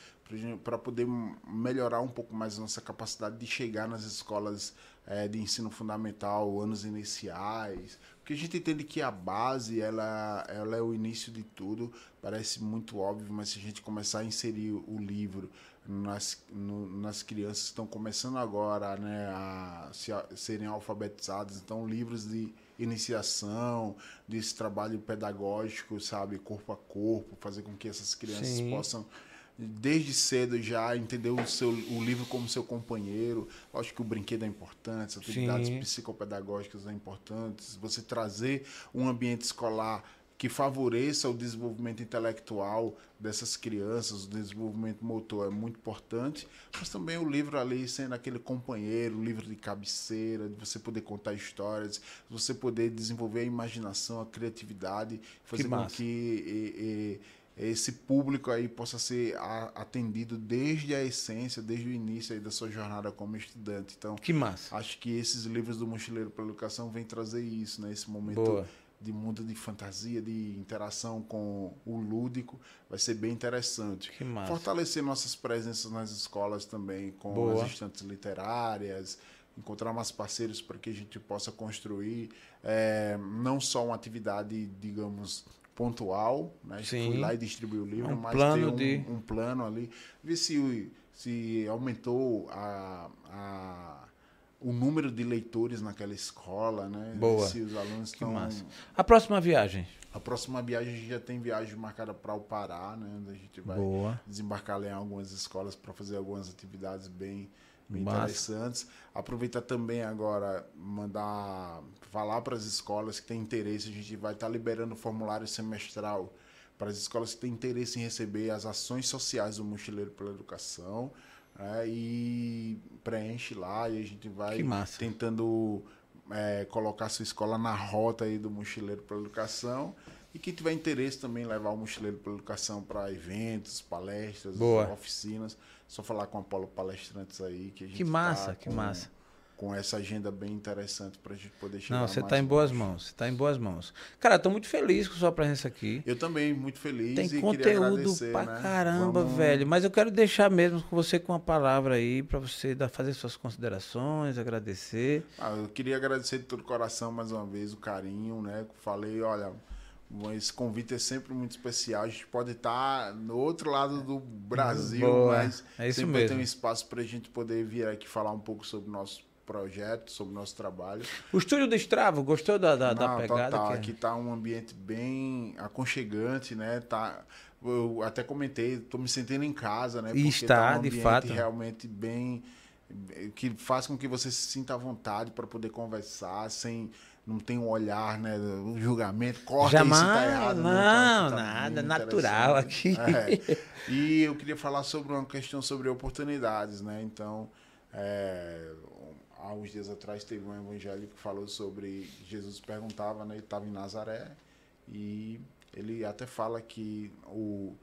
para poder melhorar um pouco mais a nossa capacidade de chegar nas escolas é, de ensino fundamental, anos iniciais, porque a gente entende que a base ela, ela é o início de tudo, parece muito óbvio, mas se a gente começar a inserir o livro nas, no- nas crianças que estão começando agora né, a se a- serem alfabetizadas, então livros de iniciação, desse trabalho pedagógico, sabe, corpo a corpo, fazer com que essas crianças Sim. possam desde cedo já entender o seu o livro como seu companheiro. Lógico que o brinquedo é importante, as atividades Sim. psicopedagógicas são importantes. Você trazer um ambiente escolar que favoreça o desenvolvimento intelectual dessas crianças, o desenvolvimento motor é muito importante, mas também o livro ali sendo aquele companheiro, o livro de cabeceira, de você poder contar histórias, você poder desenvolver a imaginação, a criatividade, fazer com que e- e- esse público aí possa ser atendido desde a essência, desde o início aí da sua jornada como estudante. Então, Que massa. acho que esses livros do Mochileiro pela Educação vêm trazer isso, né? Esse momento Boa. de mundo de fantasia, de interação com o lúdico, vai ser bem interessante. Que massa. Fortalecer nossas presenças nas escolas também, com Boa. as estantes literárias, encontrar mais parceiros para que a gente possa construir é, não só uma atividade, digamos, pontual, né? Sim. Fui lá e distribuí o livro, Um mas plano um, de- um plano ali, ver se, se aumentou a, a, o número de leitores naquela escola, né? Boa. Se os alunos Que estão. massa. A próxima viagem. A próxima viagem a gente já tem viagem marcada para o Pará, né? Onde a gente vai Boa. desembarcar lá em algumas escolas para fazer algumas atividades bem, bem interessantes. Aproveitar também agora, mandar falar para as escolas que têm interesse, a gente vai estar liberando o formulário semestral para as escolas que têm interesse em receber as ações sociais do Mochileiro pela Educação. né? e preenche lá e a gente vai tentando é, colocar sua escola na rota aí do Mochileiro pela Educação. E quem tiver interesse também levar o Mochileiro pela Educação para eventos, palestras, Boa. oficinas, só falar com a Apolo Palestrantes aí que a gente Que massa, tá que com, massa. com essa agenda bem interessante para a gente poder chegar Não, você mais tá em boas longe. mãos. Você tá em boas mãos. Cara, tô muito feliz com sua presença aqui. Eu também, muito feliz Tem e conteúdo pra né? caramba, Vamos- velho. Mas eu quero deixar mesmo com você com uma palavra aí pra você dar, fazer suas considerações, agradecer. Ah, eu queria agradecer de todo o coração mais uma vez o carinho, né? Falei, olha, esse convite é sempre muito especial. A gente pode estar no outro lado do Brasil, Boa, mas é sempre mesmo. um espaço para a gente poder vir aqui falar um pouco sobre o nosso projeto, sobre o nosso trabalho. O estúdio do Estravo, gostou da, da, da Não, pegada? total. que é? Aqui tá um ambiente bem aconchegante, né? Tá, eu até comentei, tô me sentindo em casa, né? E Porque está, tá um de fato. realmente bem que faz com que você se sinta à vontade para poder conversar sem não tem um olhar, né? O julgamento, corta Jamais, isso, tá errado. não, tá- tá nada, natural aqui. É. E eu queria falar sobre uma questão sobre oportunidades, né? Então, é, há uns dias atrás teve um evangelho que falou sobre Jesus perguntava, né? Ele estava em Nazaré e ele até fala que o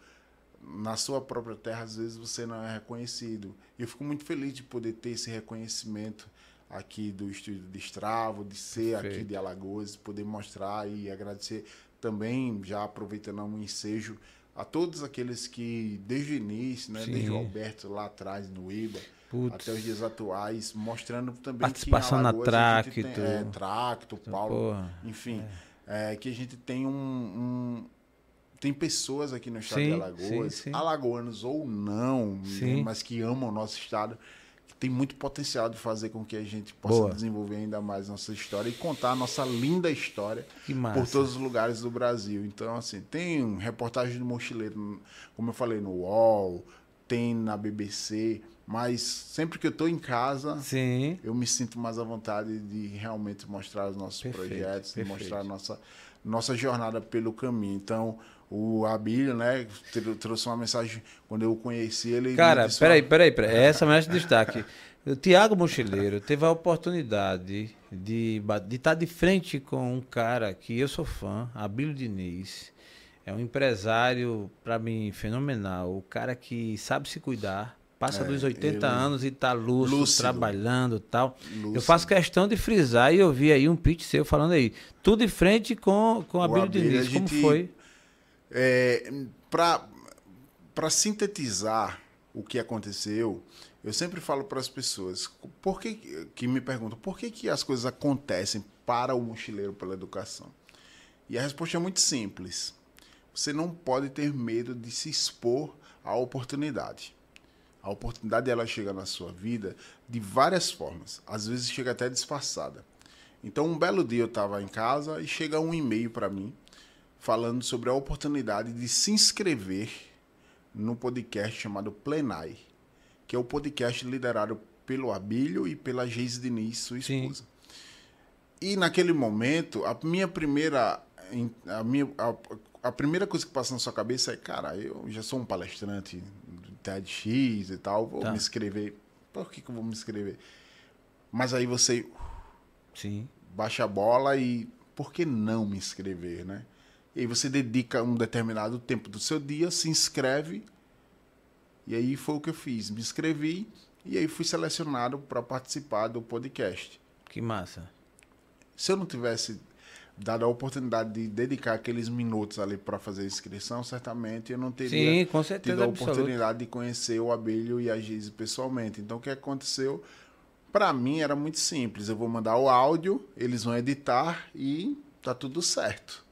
na sua própria terra às vezes você não é reconhecido. E eu fico muito feliz de poder ter esse reconhecimento aqui do estúdio de Estravo, de ser Perfeito. aqui de Alagoas, poder mostrar e agradecer também, já aproveitando um ensejo, a todos aqueles que, desde o início, né, Sim. desde o Alberto lá atrás, no IBA, Putz. até os dias atuais, mostrando também Participação que na Tracto. Tem, é, Tracto, Paulo, Porra. enfim, é, que a gente tem um, um- tem pessoas aqui no estado Sim, de Alagoas, sim, sim. alagoanos ou não, né, mas que amam o nosso estado, tem muito potencial de fazer com que a gente possa Boa. desenvolver ainda mais nossa história e contar a nossa linda história por todos os lugares do Brasil. Então, assim, tem reportagem do mochileiro, como eu falei, no UOL, tem na BBC, mas sempre que eu estou em casa, Sim. eu me sinto mais à vontade de realmente mostrar os nossos Perfeito, projetos, de perfeito. mostrar a nossa, nossa jornada pelo caminho. Então, o Abílio, né, tr- trouxe uma mensagem quando eu conheci ele. Cara, disse peraí, peraí, peraí. Essa merece destaque. O Tiago Mochileiro teve a oportunidade de ba- de estar de frente com um cara que eu sou fã, Abílio Diniz. É um empresário, para mim, fenomenal. O cara que sabe se cuidar, passa É, dos 80 ele- anos e tá lúcido, Lúcido. trabalhando e tal. Eu Lúcido. faço questão de frisar e eu vi aí um pitch seu falando aí. Tudo de frente com, com Abílio Abílio, Diniz. a Como foi? É, para sintetizar o que aconteceu, eu sempre falo para as pessoas por que, que me perguntam por que, que as coisas acontecem para o mochileiro pela educação. E a resposta é muito simples. Você não pode ter medo de se expor à oportunidade. A oportunidade ela chega na sua vida de várias formas. Às vezes chega até disfarçada. Então, um belo dia eu estava em casa e chega um e-mail para mim falando sobre a oportunidade de se inscrever no podcast chamado Plenai, que é o podcast liderado pelo Abílio e pela Geise Diniz, sua Sim. esposa. E naquele momento, a minha primeira a minha a, a primeira coisa que passa na sua cabeça é, cara, eu já sou um palestrante do TEDx e tal, vou Tá. me inscrever. Por que, que eu vou me inscrever? Mas aí você Sim. baixa a bola e por que não me inscrever, né? E aí você dedica um determinado tempo do seu dia, se inscreve. E aí foi o que eu fiz, me inscrevi e aí fui selecionado para participar do podcast. Que massa. Se eu não tivesse dado a oportunidade de dedicar aqueles minutos ali para fazer a inscrição, certamente eu não teria Sim, com tido certeza a absoluta. oportunidade de conhecer o Abelho e a Gize pessoalmente. Então, o que aconteceu? Para mim era muito simples. Eu vou mandar o áudio, eles vão editar e tá tudo certo.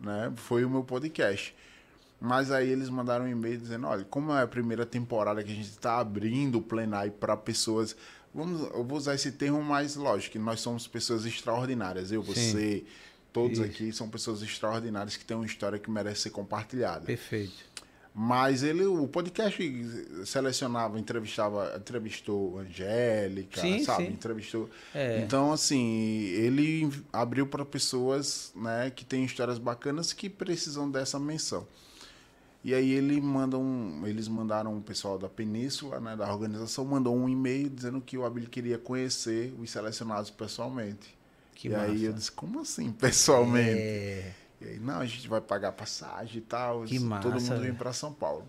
Né? Foi o meu podcast. Mas aí eles mandaram um e-mail dizendo: olha, como é a primeira temporada que a gente está abrindo o Plenai para pessoas. Vamos, eu vou usar esse termo mais lógico, que nós somos pessoas extraordinárias. Eu, Sim. você, todos Isso. aqui são pessoas extraordinárias que têm uma história que merece ser compartilhada. Perfeito. Mas ele, o podcast selecionava, entrevistava, entrevistou Angélica, Sim, sabe? sim. Entrevistou. É. Então, assim, ele abriu para pessoas, né, que têm histórias bacanas que precisam dessa menção. E aí ele manda um, eles mandaram um pessoal da Península, né, da organização, mandou um e-mail dizendo que o Abel queria conhecer os selecionados pessoalmente. Que e massa. aí eu disse, como assim, pessoalmente? É. E aí, não, a gente vai pagar passagem e tal. Que todo massa, mundo vem velho. para São Paulo.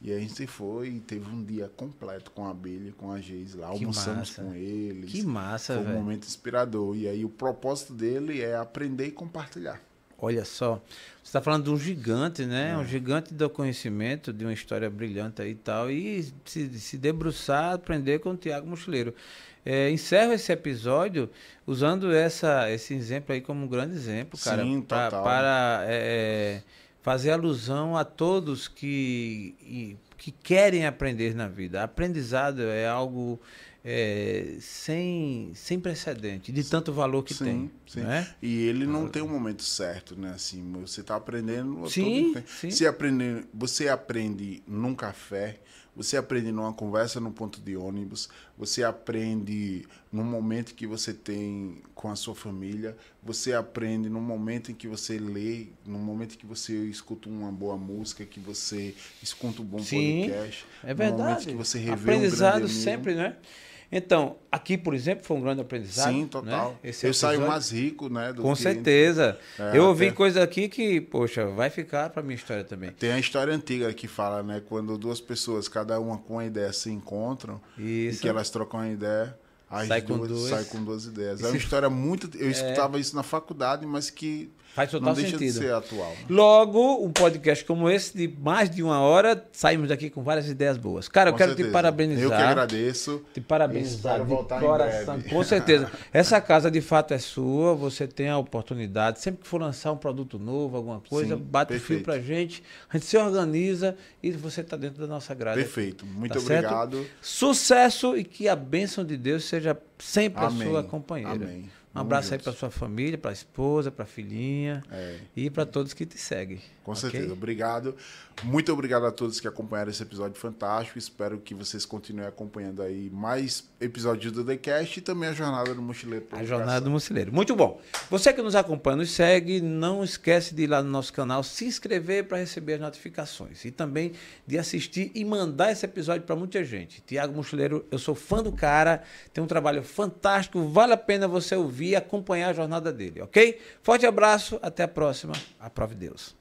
E a gente foi e teve um dia completo com a Billy, com a Geise lá. Que Almoçamos massa. com eles. Que massa, Foi um velho. momento inspirador. E aí o propósito dele é aprender e compartilhar. Olha só, você está falando de um gigante, né? É. Um gigante do conhecimento, de uma história brilhante aí e tal, e se, se debruçar, aprender com o Tiago Mochileiro. É, encerro esse episódio usando essa, esse exemplo aí como um grande exemplo, cara, Sim, pra- total. para é, fazer alusão a todos que, que querem aprender na vida. Aprendizado é algo é, sem, sem precedente, de tanto valor que Sim, tem. sim. Né? E ele não tem um momento certo, né? Assim, você está aprendendo Sim. Se aprender, você aprende num café, você aprende numa conversa no ponto de ônibus, você aprende no momento que você tem com a sua família, você aprende no momento em que você lê, no momento em que você escuta uma boa música, que você escuta um bom Sim, podcast, é verdade. que você revê Aprendizado um sempre, né? Então, aqui, por exemplo, foi um grande aprendizado. Sim, né? total. Esse Eu saio episódio. mais rico, né? Com que- certeza. É, eu ouvi até- coisa aqui que, poxa, vai ficar para minha história também. Tem a história antiga que fala, né? Quando duas pessoas, cada uma com uma ideia, se encontram e Isso. que elas trocam uma ideia, as Sai com duas duas. saem com duas ideias. É Se- uma história muito. Eu escutava isso na faculdade, mas que Faz total não deixa sentido. de ser atual. né? Logo, um podcast como esse, de mais de uma hora, saímos daqui com várias ideias boas. Cara, eu Com quero te certeza. parabenizar. Eu que agradeço. Te parabenizar Espero de voltar em coração. breve. Com certeza. Essa casa de fato é sua, você tem a oportunidade. Sempre que for lançar um produto novo, alguma coisa, Sim, bate o fio pra gente. A gente se organiza e você está dentro da nossa grade. Perfeito. Muito Tá certo? obrigado. Sucesso e que a bênção de Deus seja sempre Amém. a sua companheira. Amém. Um abraço aí para sua família, para a esposa, para a filhinha É. e para todos que te seguem. Com ok? certeza. Obrigado. Muito obrigado a todos que acompanharam esse episódio fantástico. Espero que vocês continuem acompanhando aí mais episódios do The Cast e também a jornada do Mochileiro. A Jornada do. Mochileiro. Muito bom. Você que nos acompanha, nos segue, não esquece de ir lá no nosso canal, se inscrever para receber as notificações e também de assistir e mandar esse episódio para muita gente. Tiago Mochileiro, eu sou fã do cara, tem um trabalho fantástico, vale a pena você ouvir e acompanhar a jornada dele, ok? Forte abraço, até a próxima. A prova de Deus.